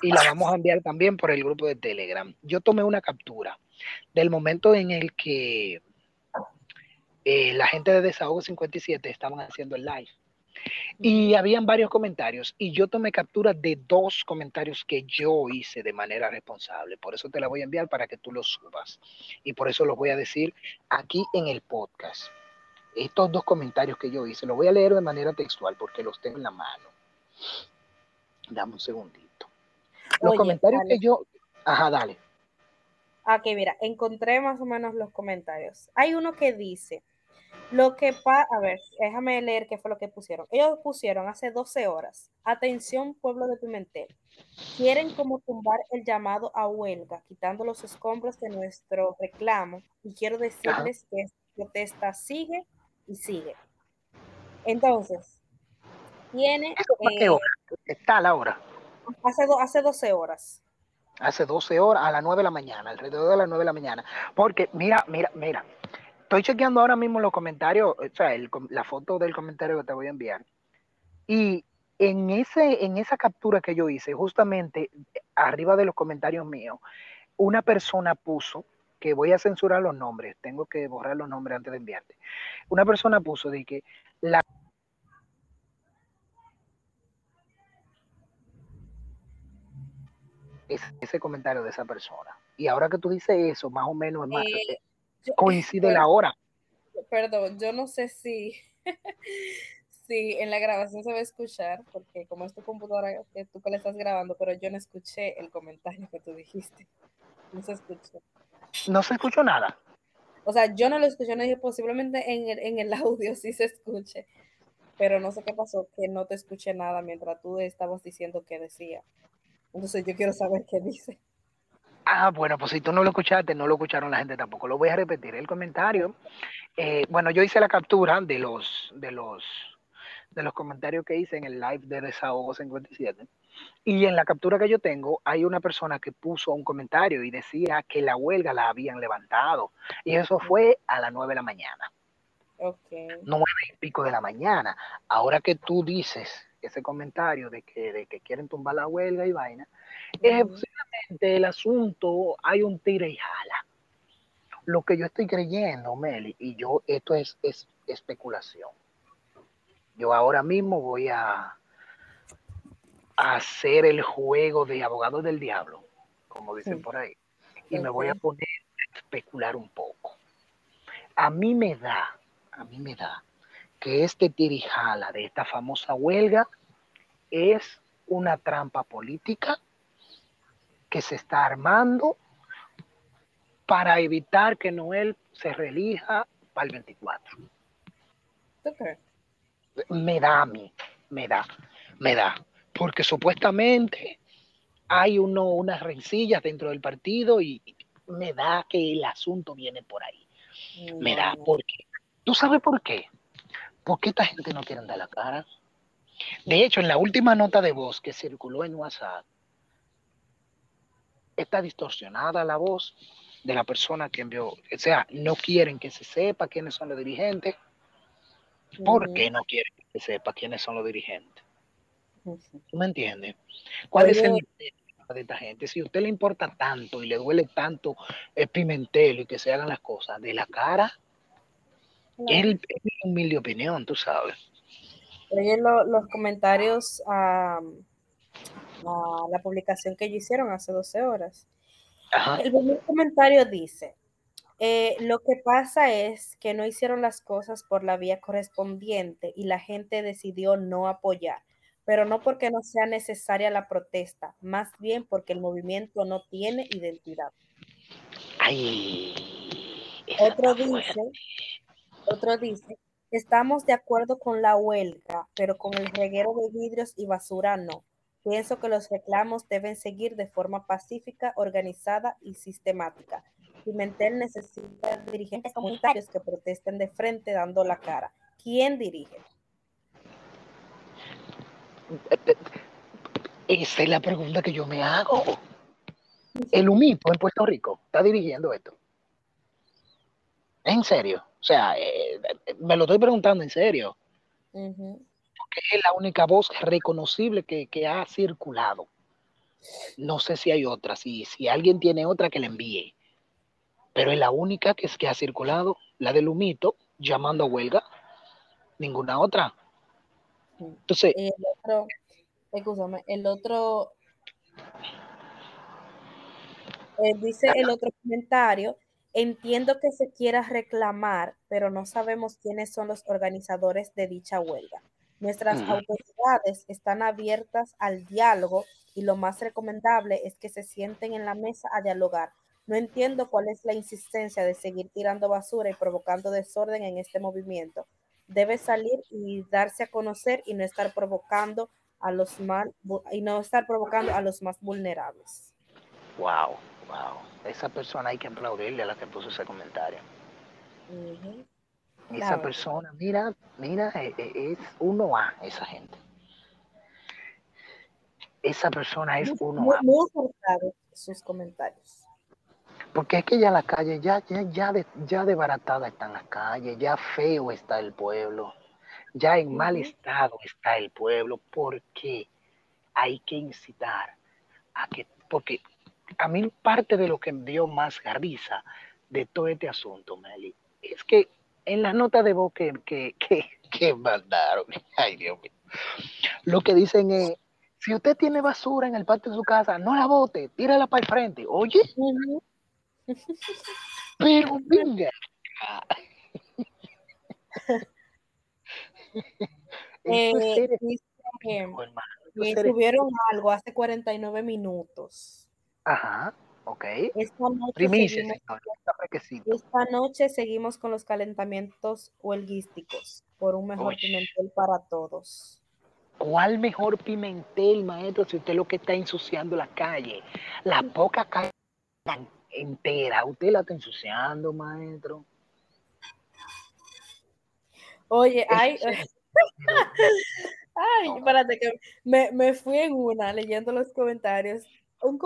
Y la vamos a enviar también por el grupo de Telegram. Yo tomé una captura del momento en el que eh, la gente de Desahogo 57 estaban haciendo el live. Y habían varios comentarios y yo tomé captura de dos comentarios que yo hice de manera responsable. Por eso te la voy a enviar para que tú los subas. Y por eso los voy a decir aquí en el podcast. estos dos comentarios que yo hice, los voy a leer de manera textual porque los tengo en la mano. Dame un segundito. Los Oye, comentarios dale. que yo... Ajá, dale. Ok, mira, encontré más o menos los comentarios. Hay uno que dice, lo que pasa, a ver, déjame leer qué fue lo que pusieron. Ellos pusieron hace 12 horas, atención pueblo de Pimentel, quieren como tumbar el llamado a huelga, quitando los escombros de nuestro reclamo y quiero decirles que esta protesta sigue y sigue. Entonces, tiene, ¿Eso fue qué eh, hora? Está a la hora. hace, do- hace 12 horas. Hace 12 horas, a las 9 de la mañana, alrededor de las 9 de la mañana. Porque, mira, mira, mira. Estoy chequeando ahora mismo los comentarios, o sea, la foto del comentario que te voy a enviar. Y en, ese, en esa captura que yo hice, justamente arriba de los comentarios míos, una persona puso, que voy a censurar los nombres, tengo que borrar los nombres antes de enviarte. Una persona puso de que la ese, ese comentario de esa persona. Y ahora que tú dices eso, más o menos es más, Eh, yo- coincide la hora. Perdón, yo no sé si, si en la grabación se va a escuchar, porque como es tu computadora, que tú que le estás grabando, pero yo no escuché el comentario que tú dijiste. No se escuchó. No se escuchó nada. O sea, yo no lo escuché, no dije, posiblemente en el, en el audio sí se escuche, pero no sé qué pasó, que no te escuché nada mientras tú estabas diciendo qué decía. Entonces yo quiero saber qué dice. Ah, bueno, pues si tú no lo escuchaste, no lo escucharon la gente tampoco. Lo voy a repetir el comentario. Eh, bueno, yo hice la captura de los, de los, de los comentarios que hice en el live de Desahogo 57. Y en la captura que yo tengo, hay una persona que puso un comentario y decía que la huelga la habían levantado. Y eso fue a las 9 de la mañana, Ok. nueve y pico de la mañana. Ahora que tú dices ese comentario de que, de que quieren tumbar la huelga y vaina, eh, Ujú. posiblemente el asunto hay un tira y jala. Lo que yo estoy creyendo, Meli, y yo, esto es, es especulación. Yo ahora mismo voy a, a hacer el juego de abogado del diablo, como dicen Sí. por ahí, y me voy a poner a especular un poco. A mí me da, a mí me da que este tirijala de esta famosa huelga es una trampa política que se está armando para evitar que Noel se reelija para el 24. ¿Tú crees? Me da a mí, me da, me da. Porque supuestamente hay uno, unas rencillas dentro del partido y me da que el asunto viene por ahí. Me da, porque ¿tú sabes por qué? Porque esta gente no quiere dar la cara. De hecho, en la última nota de voz que circuló en WhatsApp, está distorsionada la voz de la persona que envió. O sea, no quieren que se sepa quiénes son los dirigentes. ¿Por qué no quieren que se sepa quiénes son los dirigentes? ¿Tú me entiendes? ¿Cuál es el de esta gente? Si a usted le importa tanto y le duele tanto el pimentel y que se hagan las cosas de la cara, Claro. es mi humilde opinión, tú sabes. Oye, lo- los comentarios a, la publicación que ellos hicieron hace 12 horas. Ajá. El primer comentario dice, eh, lo que pasa es que no hicieron las cosas por la vía correspondiente y la gente decidió no apoyar, pero no porque no sea necesaria la protesta, más bien porque el movimiento no tiene identidad. Ay, Otro dice, otro dice, estamos de acuerdo con la huelga, pero con el reguero de vidrios y basura no. Pienso que los reclamos deben seguir de forma pacífica, organizada y sistemática. Pimentel necesita dirigentes comunitarios que protesten de frente dando la cara. ¿Quién dirige? Esa es la pregunta que yo me hago. El humito en Puerto Rico está dirigiendo esto. En serio. O sea, eh, me lo estoy preguntando en serio. Ujú. Es la única voz reconocible que, que ha circulado. No sé si hay otra. Si, si alguien tiene otra, que la envíe. Pero es la única que, es, que ha circulado. La del humito, llamando a huelga. Ninguna otra. Entonces, el otro, el otro, dice el otro comentario Entiendo que se quiera reclamar, pero no sabemos quiénes son los organizadores de dicha huelga. Nuestras autoridades están abiertas al diálogo y lo más recomendable es que se sienten en la mesa a dialogar. No entiendo cuál es la insistencia de seguir tirando basura y provocando desorden en este movimiento. Debe salir y darse a conocer y no estar provocando a los mal y no estar provocando a los más vulnerables. Wow, wow. Esa persona hay que aplaudirle a la que puso ese comentario. Esa persona, mira, mira, e, e, es uno a esa gente. Esa persona es uno a. Muy sus comentarios. Porque es que ya la calle, ya, ya, ya, de, ya desbaratada están las calles, ya feo está el pueblo, ya en mal estado está el pueblo, porque hay que incitar a que, porque a mí parte de lo que me dio más risa de todo este asunto, Meli, es que en la nota de voz que, que, que, mandaron, ay Dios mío, lo que dicen es, si usted tiene basura en el patio de su casa, no la bote, tírala para el frente. Oye, pero venga. eh, subieron algo hace 49 minutos. Ajá. Ok. Esta noche, seguimos, con los calentamientos huelguísticos por un mejor pimentel para todos. ¿Cuál mejor pimentel, maestro, si usted lo que está ensuciando la calle? La poca calle entera, usted la está ensuciando, maestro. Oye, ay, ay, espérate que me, me fui en una leyendo los comentarios un,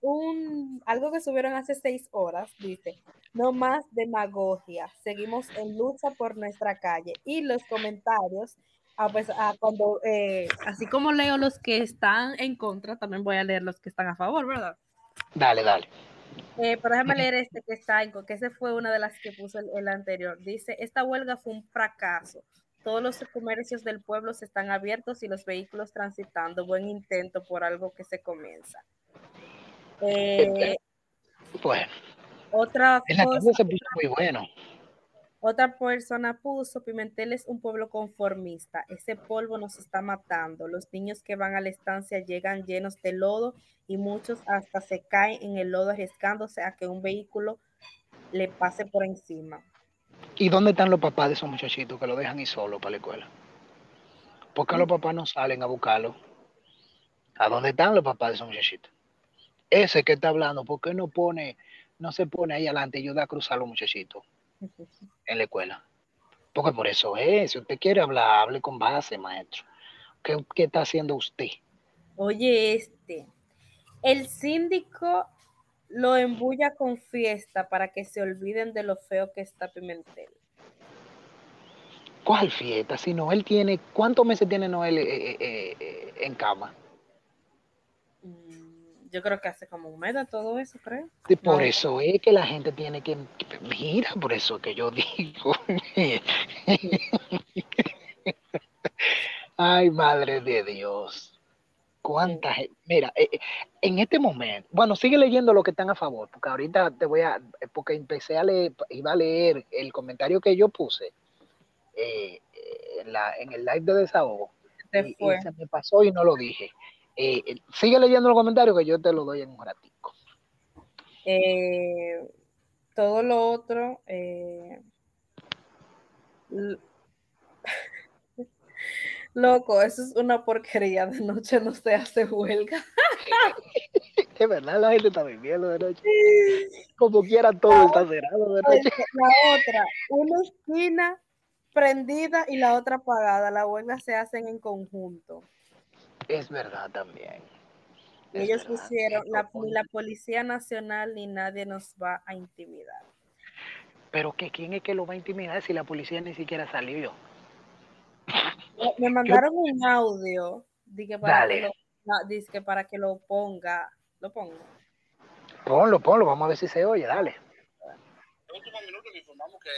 un, algo que subieron hace seis horas dice, no más demagogia, seguimos en lucha por nuestra calle. Y los comentarios, ah, pues, ah, cuando, eh, así como leo los que están en contra, también voy a leer los que están a favor, ¿verdad? Dale, dale. Eh, pero déjame leer este que está en, que ese fue una de las que puso el anterior. Dice, esta huelga fue un fracaso. Todos los comercios del pueblo se están abiertos y los vehículos transitando. Buen intento por algo que se comienza. Eh, bueno. Otra cosa, muy bueno. Otra persona puso, Pimentel es un pueblo conformista, ese polvo nos está matando, los niños que van a la estancia llegan llenos de lodo y muchos hasta se caen en el lodo arriesgándose a que un vehículo le pase por encima. ¿Y dónde están los papás de esos muchachitos que lo dejan ir solo para la escuela? ¿Por qué los papás no salen a buscarlo? ¿A dónde están los papás de esos muchachitos? Ese que está hablando, ¿por qué no pone, no se pone ahí adelante y ayuda a cruzar a los muchachitos en la escuela? Porque por eso es, si usted quiere hablar, hable con base, maestro. ¿Qué, qué está haciendo usted? Oye, este, el síndico lo embulla con fiesta para que se olviden de lo feo que está Pimentel. ¿Cuál fiesta? Si Noel tiene, ¿cuántos meses tiene Noel eh, eh, eh, en cama? Mm, yo creo que hace como un mes de todo eso, creo. Y por eso es que la gente tiene que, mira, por eso que yo digo. Ay, madre de Dios. ¿Cuánta gente? Mira, eh, eh, en este momento, bueno, sigue leyendo lo que están a favor, porque ahorita te voy a, eh, porque empecé a leer, iba a leer el comentario que yo puse en, la, en el live de desahogo. Y, se me pasó y no lo dije. sigue leyendo los comentarios que yo te lo doy en un ratico. todo lo otro, Loco, eso es una porquería. De noche no se hace huelga. Es verdad, la gente está viviendo de noche. Como quiera, todo está cerrado de noche. La otra, una esquina prendida y la otra apagada. La huelga se hacen en conjunto. Es verdad también. Ellos pusieron, la, ni la Policía Nacional ni nadie nos va a intimidar. Pero que quién es que lo va a intimidar si la policía ni siquiera salió. Me mandaron un audio. Dije para, Que lo, para que lo ponga. Lo pongo. Ponlo, ponlo, vamos a ver si se oye, dale. En último minuto le informamos que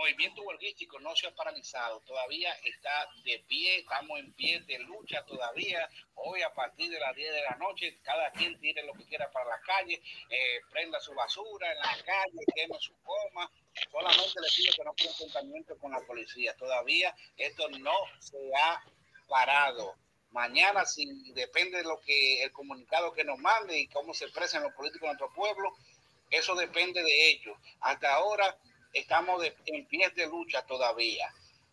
movimiento huelguístico no se ha paralizado, todavía está de pie, estamos en pie de lucha todavía. Hoy a partir de las 10 de la noche, cada quien tire lo que quiera para la calle, eh, prenda su basura en la calle, queme su coma. Solamente le pido que no un enfrentamiento con la policía. Todavía esto no se ha parado. Mañana, si depende de lo que el comunicado que nos mande y cómo se expresan los políticos de nuestro pueblo, eso depende de ellos. Hasta ahora estamos en pies de lucha todavía.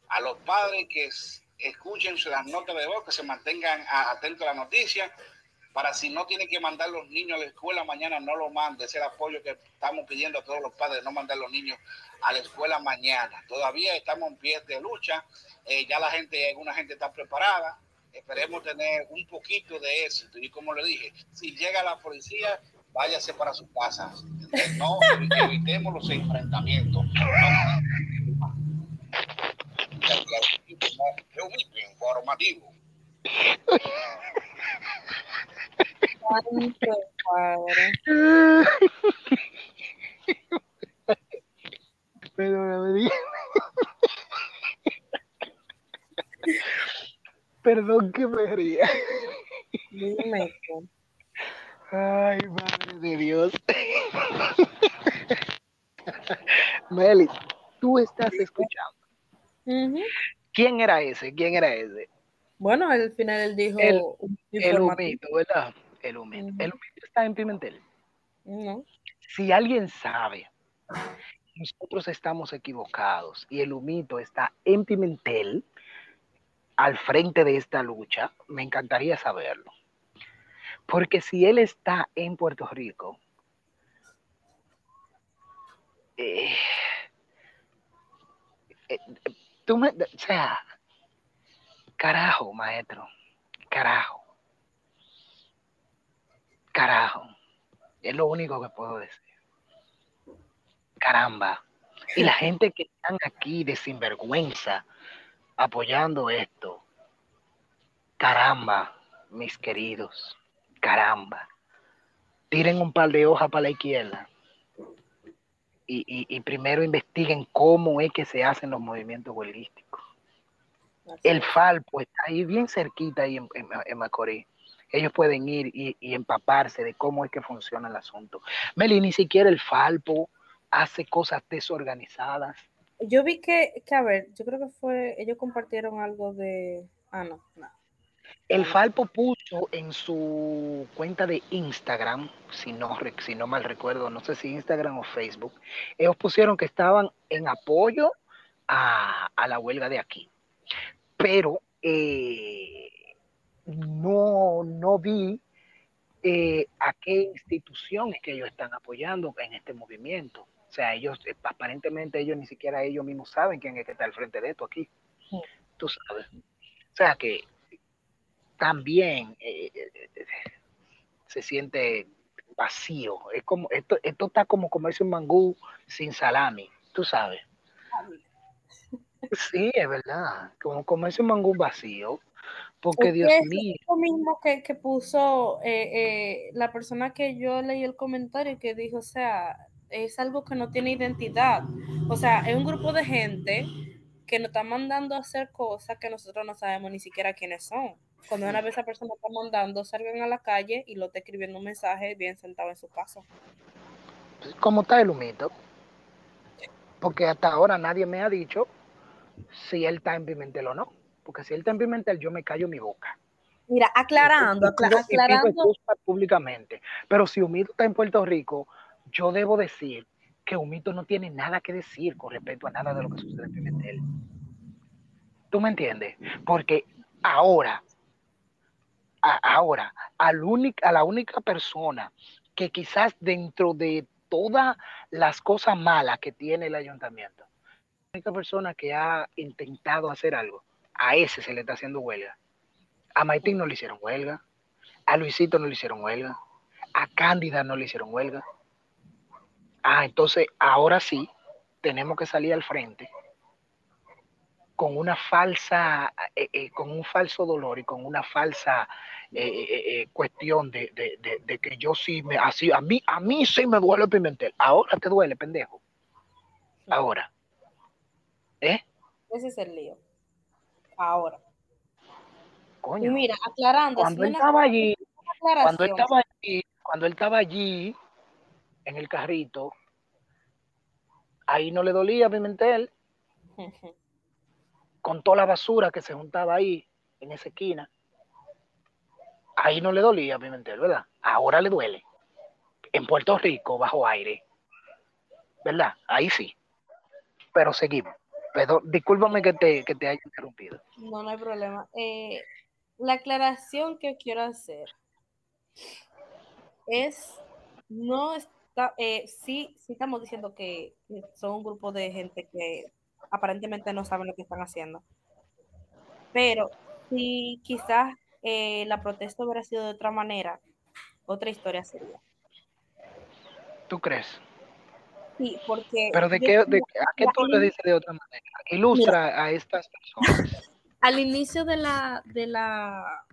A los padres que escuchen las notas de voz, que se mantengan atentos a la noticia, para si no tienen que mandar los niños a la escuela mañana, no lo mande. Es el apoyo que estamos pidiendo a todos los padres, no mandar los niños a la escuela mañana. Todavía estamos en pies de lucha, eh, ya la gente, alguna gente está preparada. Esperemos tener un poquito de éxito. Y como le dije, si llega la policía, váyase para su casa. No evitemos los enfrentamientos. informativo. Perdóname. Perdón que me ría. Ay, madre de Dios. Meli, tú estás escuchando. ¿Quién era ese? ¿Quién era ese? Bueno, al final él dijo el, el humito, ¿verdad? El humito. El humito está en Pimentel. No. Si alguien sabe, nosotros estamos equivocados y el humito está en Pimentel, al frente de esta lucha, me encantaría saberlo. Porque si él está en Puerto Rico, eh, eh, tú me, o sea, carajo, maestro, carajo, carajo, es lo único que puedo decir. Caramba. Y la gente que están aquí de sinvergüenza apoyando esto, caramba, mis queridos caramba, tiren un par de hojas para la izquierda y, primero investiguen cómo es que se hacen los movimientos huelguísticos. El Falpo está ahí bien cerquita ahí en, en, Macorís. Ellos pueden ir y, empaparse de cómo es que funciona el asunto. Meli, ni siquiera el Falpo hace cosas desorganizadas. Yo vi que, que, a ver, yo creo que fue, ellos compartieron algo de, ah, no, no. El Falpo puso en su cuenta de Instagram, si no, si no mal recuerdo, no sé si Instagram o Facebook, ellos pusieron que estaban en apoyo a, la huelga de aquí. Pero eh, no, no vi eh, a qué instituciones que ellos están apoyando en este movimiento. O sea, ellos, eh, aparentemente ellos ni siquiera ellos mismos saben quién es que está al frente de esto aquí. Tú sabes. O sea que también eh, eh, se siente vacío. Es como, esto, esto está como comerse un mangú sin salami, tú sabes. Sí, es verdad, como comerse un mangú vacío, porque Dios mío. Es lo mismo que, que puso eh, la persona que yo leí el comentario que dijo, o sea, es algo que no tiene identidad. O sea, es un grupo de gente que nos está mandando a hacer cosas que nosotros no sabemos ni siquiera quiénes son. Cuando una vez esa persona está mandando, salgan a la calle y lo está escribiendo un mensaje bien sentado en su casa. ¿Cómo está el humito? Porque hasta ahora nadie me ha dicho si él está en Pimentel o no. Porque si él está en Pimentel, yo me callo mi boca. Mira, aclarando, aclarando. Públicamente. Pero si Humito está en Puerto Rico, yo debo decir que Humito no tiene nada que decir con respecto a nada de lo que sucede en Pimentel. ¿Tú me entiendes? Porque ahora, ahora, a la única persona que quizás dentro de todas las cosas malas que tiene el ayuntamiento, la única persona que ha intentado hacer algo, a ese se le está haciendo huelga. A Maitín no le hicieron huelga, a Luisito no le hicieron huelga, a Cándida no le hicieron huelga, Ah, entonces ahora sí tenemos que salir al frente con una falsa, eh, eh, con un falso dolor y con una falsa eh, cuestión de, que yo sí me, así, a mí, a mí sí me duele el Pimentel. Ahora te duele, pendejo. Ahora. ¿Eh? Ese es el lío. Ahora. Coño. Y mira, aclarando. cuando él estaba allí, cuando él estaba allí, cuando él estaba allí en el carrito, ahí no le dolía a Pimentel con toda la basura que se juntaba ahí en esa esquina. Ahí no le dolía a Pimentel, ¿verdad? Ahora le duele. En Puerto Rico, bajo aire. ¿Verdad? Ahí sí. Pero seguimos. Perdón, discúlpame que te, que te haya interrumpido. No, no hay problema. Eh, la aclaración que quiero hacer es, no eh, sí, sí estamos diciendo que son un grupo de gente que aparentemente no saben lo que están haciendo, pero si quizás eh, la protesta hubiera sido de otra manera, otra historia sería. ¿Tú crees? Sí, porque Pero de qué, de, ¿a qué tú le dices de otra manera? Ilustra a estas personas. al inicio de la de la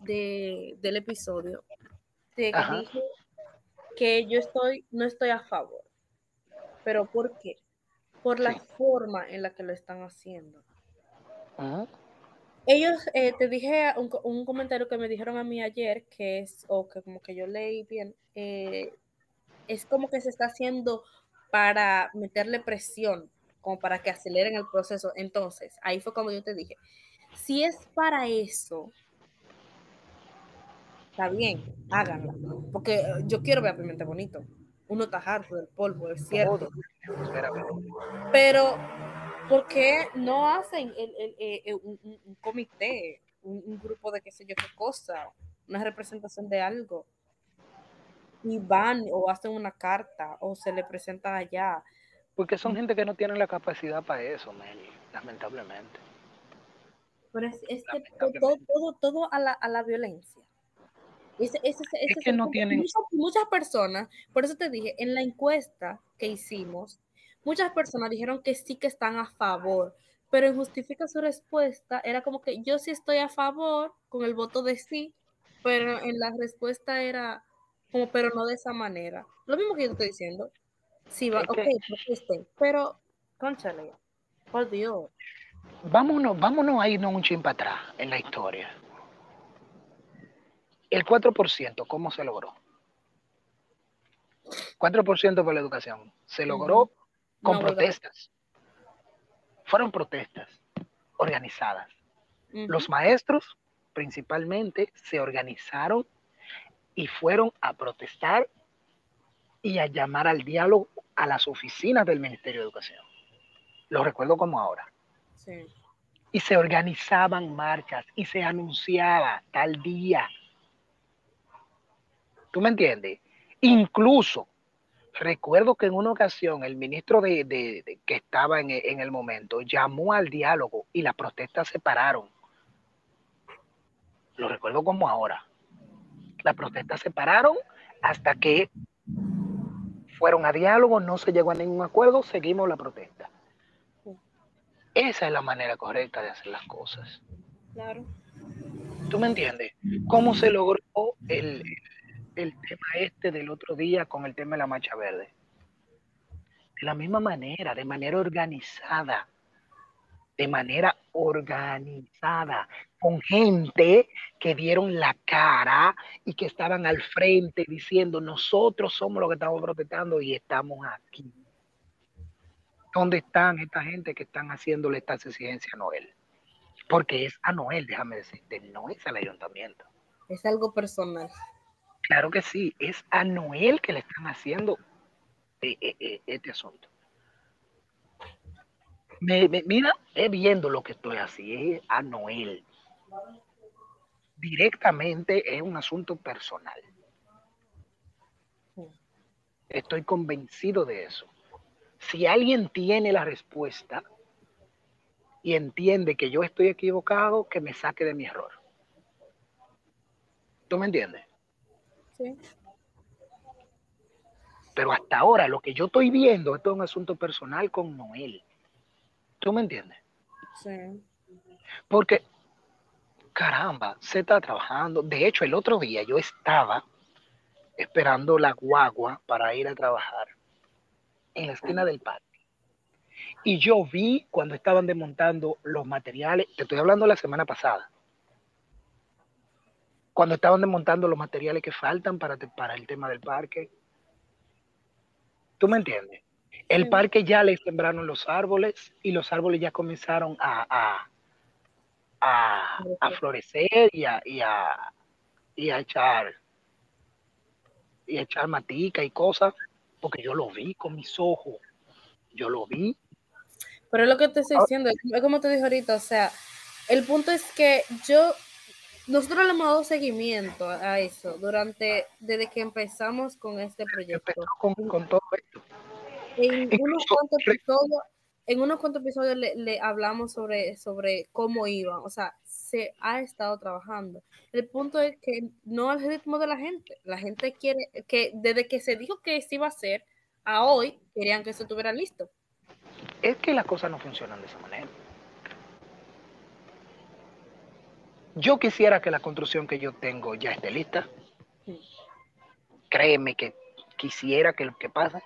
de, del episodio te dije que yo estoy no estoy a favor pero ¿por qué? por la Sí. forma en la que lo están haciendo Ujú. ellos eh, te dije un, un comentario que me dijeron a mí ayer que es o que como que yo leí bien eh, es como que se está haciendo para meterle presión como para que aceleren el proceso. Entonces, ahí fue como yo te dije, si es para eso, está bien, háganla. Porque eh, yo quiero ver a Pimentel bonito. Uno está harto del polvo, es cierto. Pero, ¿por qué no hacen el- el- eh, eh, un, comité, un, un grupo de qué sé yo qué cosa, una representación de algo? Y van o hacen una carta o se le presentan allá. Porque son gente que no tienen la capacidad para eso, Meli, lamentablemente. Pero es, es que todo, todo, todo a la, a la violencia. Ese, ese, ese Es es que no tienen- Muchas, muchas personas, por eso te dije, en la encuesta que hicimos, muchas personas dijeron que sí que están a favor, pero en justifica su respuesta era como que yo sí estoy a favor con el voto de sí, pero en la respuesta era como, pero no de esa manera. Lo mismo que yo te estoy diciendo. Sí, va, ok, protesten, pero, conchale, por Dios. Vámonos, vámonos a irnos un chin para atrás en la historia. El 4%, ¿cómo se logró? 4% por la educación. Se logró con protestas. Fueron protestas organizadas. Los maestros, principalmente, se organizaron y fueron a protestar y a llamar al diálogo a las oficinas del Ministerio de Educación. Lo recuerdo como ahora. Sí. Y se organizaban marchas y se anunciaba tal día. ¿Tú me entiendes? Incluso recuerdo que en una ocasión el ministro de, de- de- que estaba en, en el momento llamó al diálogo y las protestas se pararon. Lo recuerdo como ahora. Las protestas se pararon hasta que fueron a diálogo, no se llegó a ningún acuerdo, seguimos la protesta. Esa es la manera correcta de hacer las cosas. Claro. ¿Tú me entiendes? ¿Cómo se logró el, el tema este del otro día con el tema de la marcha verde? De la misma manera, de manera organizada. De manera organizada. Con gente que dieron la cara y que estaban al frente diciendo, nosotros somos los que estamos protestando y estamos aquí. ¿Dónde están esta gente que están haciéndole estas exigencias a Noel? Porque es a Noel, déjame decirte, no es al ayuntamiento. Es algo personal. Claro que sí, es a Noel que le están haciendo eh, eh, eh, este asunto. Mira, es viendo lo que estoy así, es a Noel. Directamente es un asunto personal. Estoy convencido de eso. Si alguien tiene la respuesta y entiende que yo estoy equivocado, que me saque de mi error. ¿Tú me entiendes? Sí. Pero hasta ahora lo que yo estoy viendo esto es un asunto personal con Noel. ¿Tú me entiendes? Sí. Porque, caramba, se está trabajando. De hecho, el otro día yo estaba esperando la guagua para ir a trabajar en la esquina del parque. Y yo vi cuando estaban desmontando los materiales, te estoy hablando la semana pasada, cuando estaban desmontando los materiales que faltan para, para el tema del parque. ¿Tú me entiendes? El parque ya le sembraron los árboles y los árboles ya comenzaron a, a, a, a florecer y a, y, a, y a echar y a echar matica y cosas, porque yo lo vi con mis ojos. Yo lo vi. Pero es lo que te estoy diciendo, es como te dije ahorita, o sea, el punto es que yo, nosotros le hemos dado seguimiento a eso durante, desde que empezamos con este proyecto. Con, con todo esto. En unos cuantos episodios, en unos cuantos episodios le, le hablamos sobre, sobre cómo iban, o sea, se ha estado trabajando. El punto es que no al ritmo de la gente. La gente quiere que desde que se dijo que se iba a hacer a hoy, querían que eso estuviera listo. Es que las cosas no funcionan de esa manera. Yo quisiera que la construcción que yo tengo ya esté lista. Sí. Créeme que quisiera que lo que pase.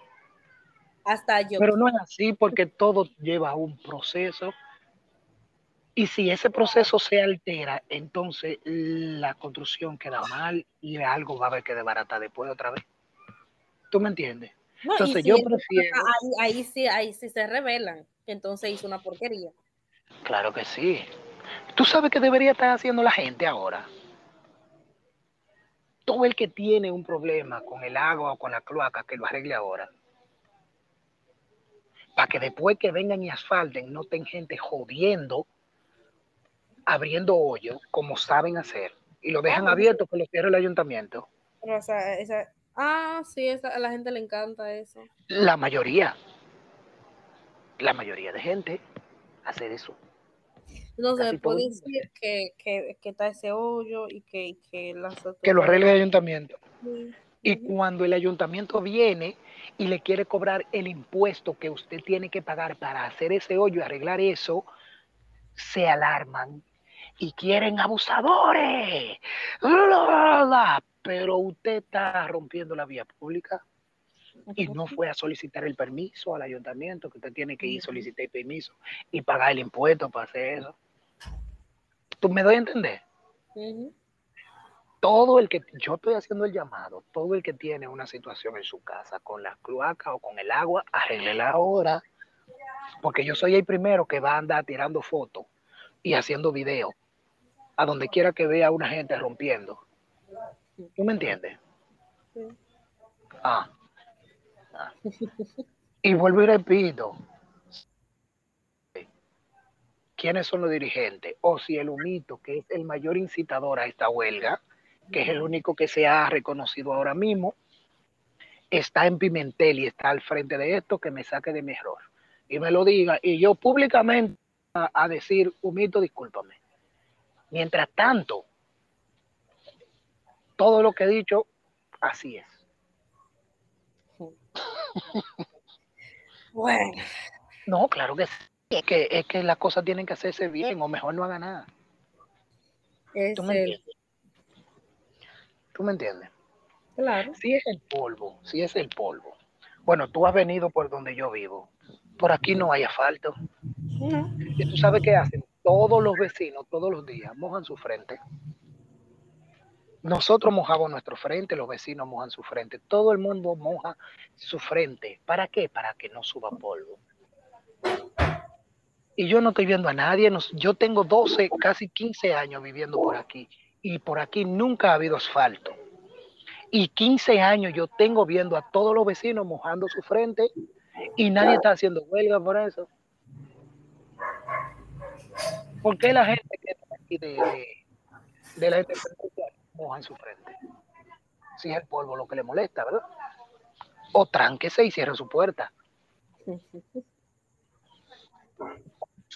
Hasta yo. Pero no es así porque todo lleva un proceso. Y si ese proceso se altera, entonces la construcción queda mal y algo va a haber que desbaratar después otra vez. ¿Tú me entiendes? No, Entonces si yo prefiero... Ahí, ahí sí, ahí sí se revelan. que Entonces hizo una porquería. Claro que sí. ¿Tú sabes qué debería estar haciendo la gente ahora? Todo el que tiene un problema con el agua o con la cloaca, que lo arregle ahora. Para que después que vengan y asfalten, no estén gente jodiendo, abriendo hoyos, como saben hacer, y lo dejan Ah, abierto que lo cierre el ayuntamiento. Pero, o sea, esa, ah, sí, esa, a la gente le encanta eso. La mayoría, la mayoría de gente hacer eso. Entonces, Casi puede decir que, que, que está ese hoyo y que, que las Que lo arregle el ayuntamiento. Sí. Y cuando el ayuntamiento viene y le quiere cobrar el impuesto que usted tiene que pagar para hacer ese hoyo y arreglar eso, se alarman y quieren abusadores. Pero usted está rompiendo la vía pública y no fue a solicitar el permiso al ayuntamiento, que usted tiene que ir solicitar el permiso y pagar el impuesto para hacer eso. ¿Tú me doy a entender? Todo el que yo estoy haciendo el llamado, todo el que tiene una situación en su casa con la cloaca o con el agua, arréglala ahora. Porque yo soy el primero que va a andar tirando fotos y haciendo videos a donde quiera que vea una gente rompiendo. ¿Tú me entiendes? Sí. Ah. Ah. Y vuelvo y repito. ¿Quiénes son los dirigentes? O si el humito, que es el mayor incitador a esta huelga, que es el único que se ha reconocido ahora mismo, está en Pimentel y está al frente de esto, que me saque de mi error. Y me lo diga, y yo públicamente a, a decir, humito, discúlpame. Mientras tanto, todo lo que he dicho, así es. Bueno, No, claro que sí. Es que, es que las cosas tienen que hacerse bien, o mejor no haga nada. es ¿Tú me el, entiendes? ¿Tú me entiendes? claro. Si es el polvo, si es el polvo. Bueno, tú has venido por donde yo vivo. Por aquí no hay asfalto. No. ¿Y tú sabes qué hacen? Todos los vecinos, todos los días, mojan su frente. Nosotros mojamos nuestro frente, los vecinos mojan su frente. Todo el mundo moja su frente. ¿Para qué? Para que no suba polvo. Y yo no estoy viendo a nadie. nos- yo tengo 12, casi 15 años viviendo por aquí. Y por aquí nunca ha habido asfalto. Y 15 años yo tengo viendo a todos los vecinos mojando su frente y nadie está haciendo huelga por eso. ¿Por qué la gente que está aquí de, de, la independencia moja en su frente? Si es el polvo lo que le molesta, ¿verdad? O tránquese y cierre su puerta.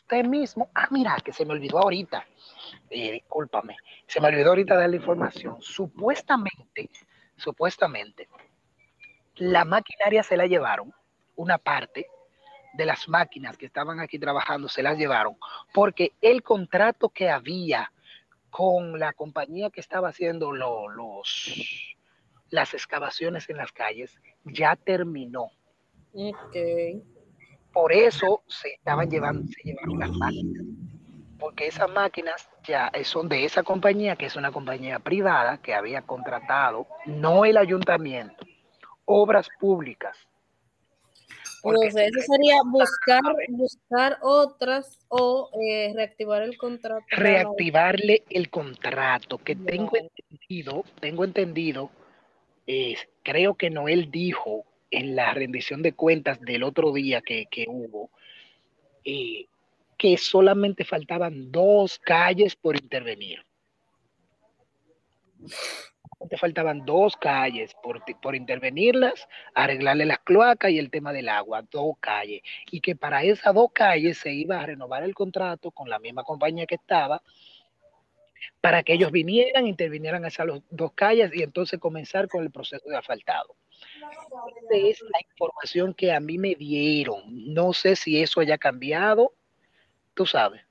Usted mismo, ah, mira, que se me olvidó ahorita. Eh, discúlpame, se me olvidó ahorita dar la información. Supuestamente, supuestamente, la maquinaria se la llevaron, una parte de las máquinas que estaban aquí trabajando se las llevaron, porque el contrato que había con la compañía que estaba haciendo lo- los, las excavaciones en las calles ya terminó. Ok. Por eso se estaban llevando, se llevaron las máquinas. Porque esas máquinas ya son de esa compañía, que es una compañía privada que había contratado, no el ayuntamiento, obras públicas. Entonces, eso sería buscar, buscar otras o eh, reactivar el contrato. Reactivarle el contrato, que tengo entendido, tengo entendido, creo que Noel dijo en la rendición de cuentas del otro día que, hubo, eh, que solamente faltaban dos calles por intervenir. Te faltaban dos calles por, por, intervenirlas, arreglarle las cloacas y el tema del agua, dos calles. Y que para esas dos calles se iba a renovar el contrato con la misma compañía que estaba, para que ellos vinieran, intervinieran esas dos calles y entonces comenzar con el proceso de asfaltado. Esa es la información que a mí me dieron. No sé si eso haya cambiado, tú sabes.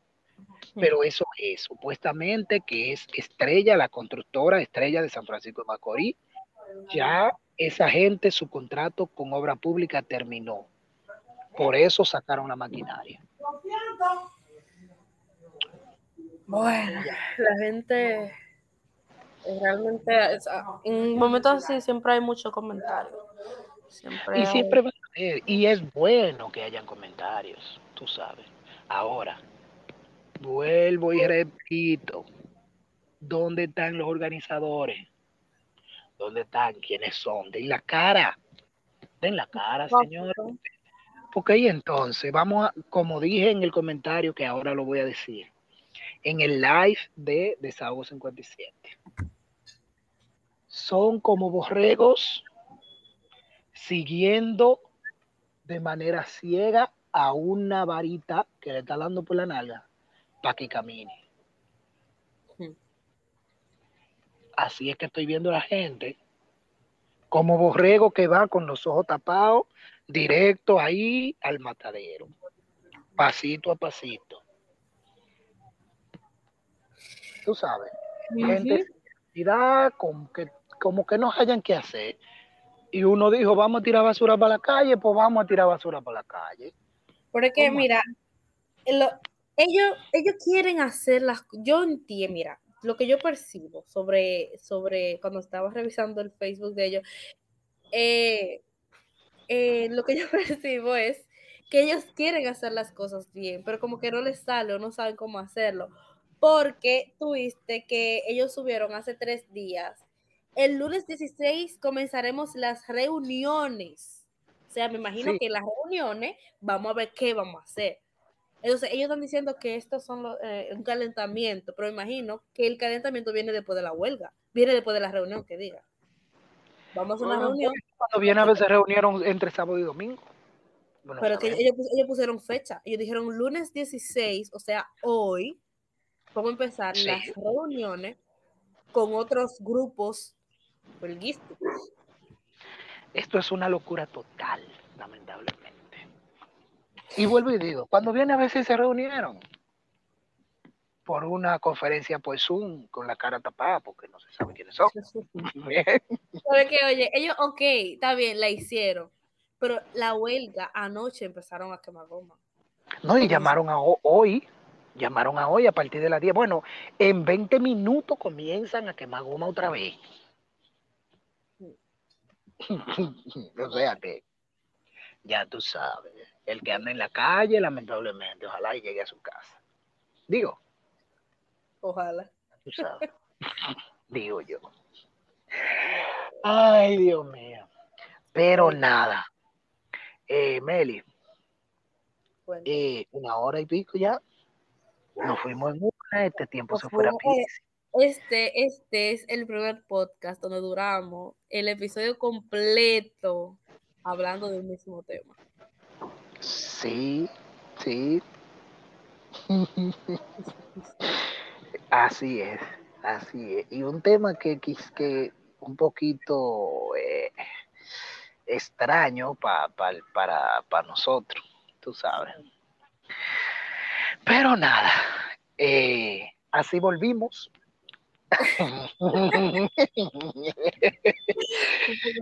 Pero eso es supuestamente que es Estrella, la constructora Estrella de San Francisco de Macorís. Ya esa gente, su contrato con obra pública terminó. Por eso sacaron la maquinaria. Bueno, la gente realmente, en momentos así siempre hay muchos comentarios. y siempre va a haber, y es bueno que hayan comentarios, tú sabes. Ahora, vuelvo y repito, ¿dónde están los organizadores? ¿Dónde están? ¿Quiénes son? Den la cara. Den la cara, señor. Porque ahí entonces, vamos a, como dije en el comentario que ahora lo voy a decir, en el live de Desahogo 57 son como borregos siguiendo de manera ciega a una varita que le está dando por la nalga para que camine. Así es que estoy viendo a la gente como borrego que va con los ojos tapados directo ahí al matadero, pasito a pasito. Tú sabes, gente con que como que no hayan que hacer. Y uno dijo, vamos a tirar basura para la calle, pues vamos a tirar basura para la calle. Porque mira, ellos, ellos quieren hacer las yo entiendo, mira, lo que yo percibo sobre, sobre cuando estaba revisando el Facebook de ellos, eh, eh, lo que yo percibo es que ellos quieren hacer las cosas bien, pero como que no les sale o no saben cómo hacerlo. Porque tuviste que ellos subieron hace tres días el lunes 16 comenzaremos las reuniones. O sea, me imagino que en las reuniones vamos a ver qué vamos a hacer. Entonces, ellos están diciendo que esto son eh, un calentamiento, pero imagino que el calentamiento viene después de la huelga, viene después de la reunión, que diga. Vamos a una reunión. Cuando viene a veces reunieron entre sábado y domingo. pero que ellos, ellos, pusieron fecha. Ellos dijeron lunes 16, o sea, hoy, vamos a empezar las reuniones con otros grupos esto es una locura total, lamentablemente. Y vuelvo y digo, cuando viene a veces se reunieron por una conferencia por Zoom con la cara tapada porque no se sabe quiénes son. que, oye, ellos, ok, está bien, la hicieron, pero la huelga anoche empezaron a quemar goma. No, y llamaron a hoy, llamaron a hoy a partir de las 10. Bueno, en 20 minutos comienzan a quemar goma otra vez. o sea que ya tú sabes, el que anda en la calle, lamentablemente, ojalá y llegue a su casa. Digo. Ojalá. Tú sabes. Digo yo. Ay, Dios mío. Pero nada. Eh, Meli. Eh, una hora y pico ya. Nos fuimos en una, este tiempo se fue rapidísimo. Este, este es el primer podcast donde duramos el episodio completo hablando del mismo tema. Sí, sí. así es, así es. Y un tema que, que un poquito eh, extraño para, para nosotros, tú sabes. Pero nada, eh, así volvimos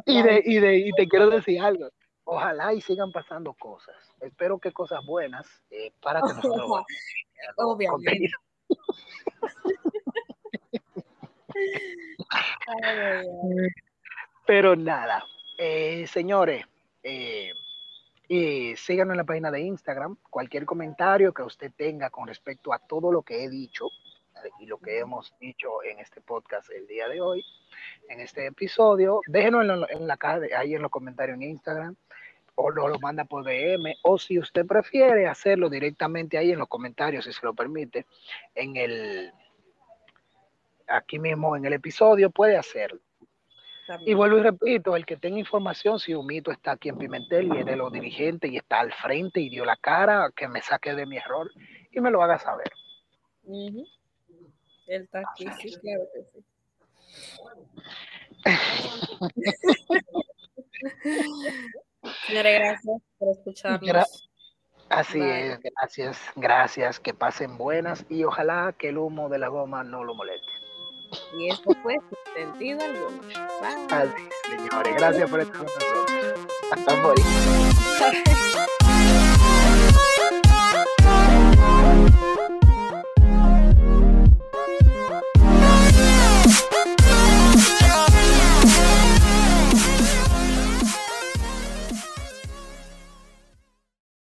y, de, y, de, y te quiero decir algo. ojalá y sigan pasando cosas. Espero que cosas buenas eh, para que nosotros Obviamente. Pero nada, eh, señores, eh, y síganos en la página de Instagram. Cualquier comentario que usted tenga con respecto a todo lo que he dicho eh, y lo que hemos dicho en este podcast el día de hoy, en este episodio, déjenos en la, en la caja, de- ahí en los comentarios en Instagram o lo, lo manda por DM o si usted prefiere hacerlo directamente ahí en los comentarios, si se lo permite, en el aquí mismo en el episodio puede hacerlo. Y vuelvo y repito, el que tenga información, si Humito está aquí en Pimentel y es de los dirigentes y está al frente y dio la cara, que me saque de mi error y me lo haga saber. Él el taqui, sí, claro que sí. Señores, gracias por escucharnos. Así es, gracias, gracias, que pasen buenas y ojalá que el humo de la goma no lo moleste. Y esto fue sentido alguno. Bye. Así, señores, gracias por estar con nosotros. Hasta luego.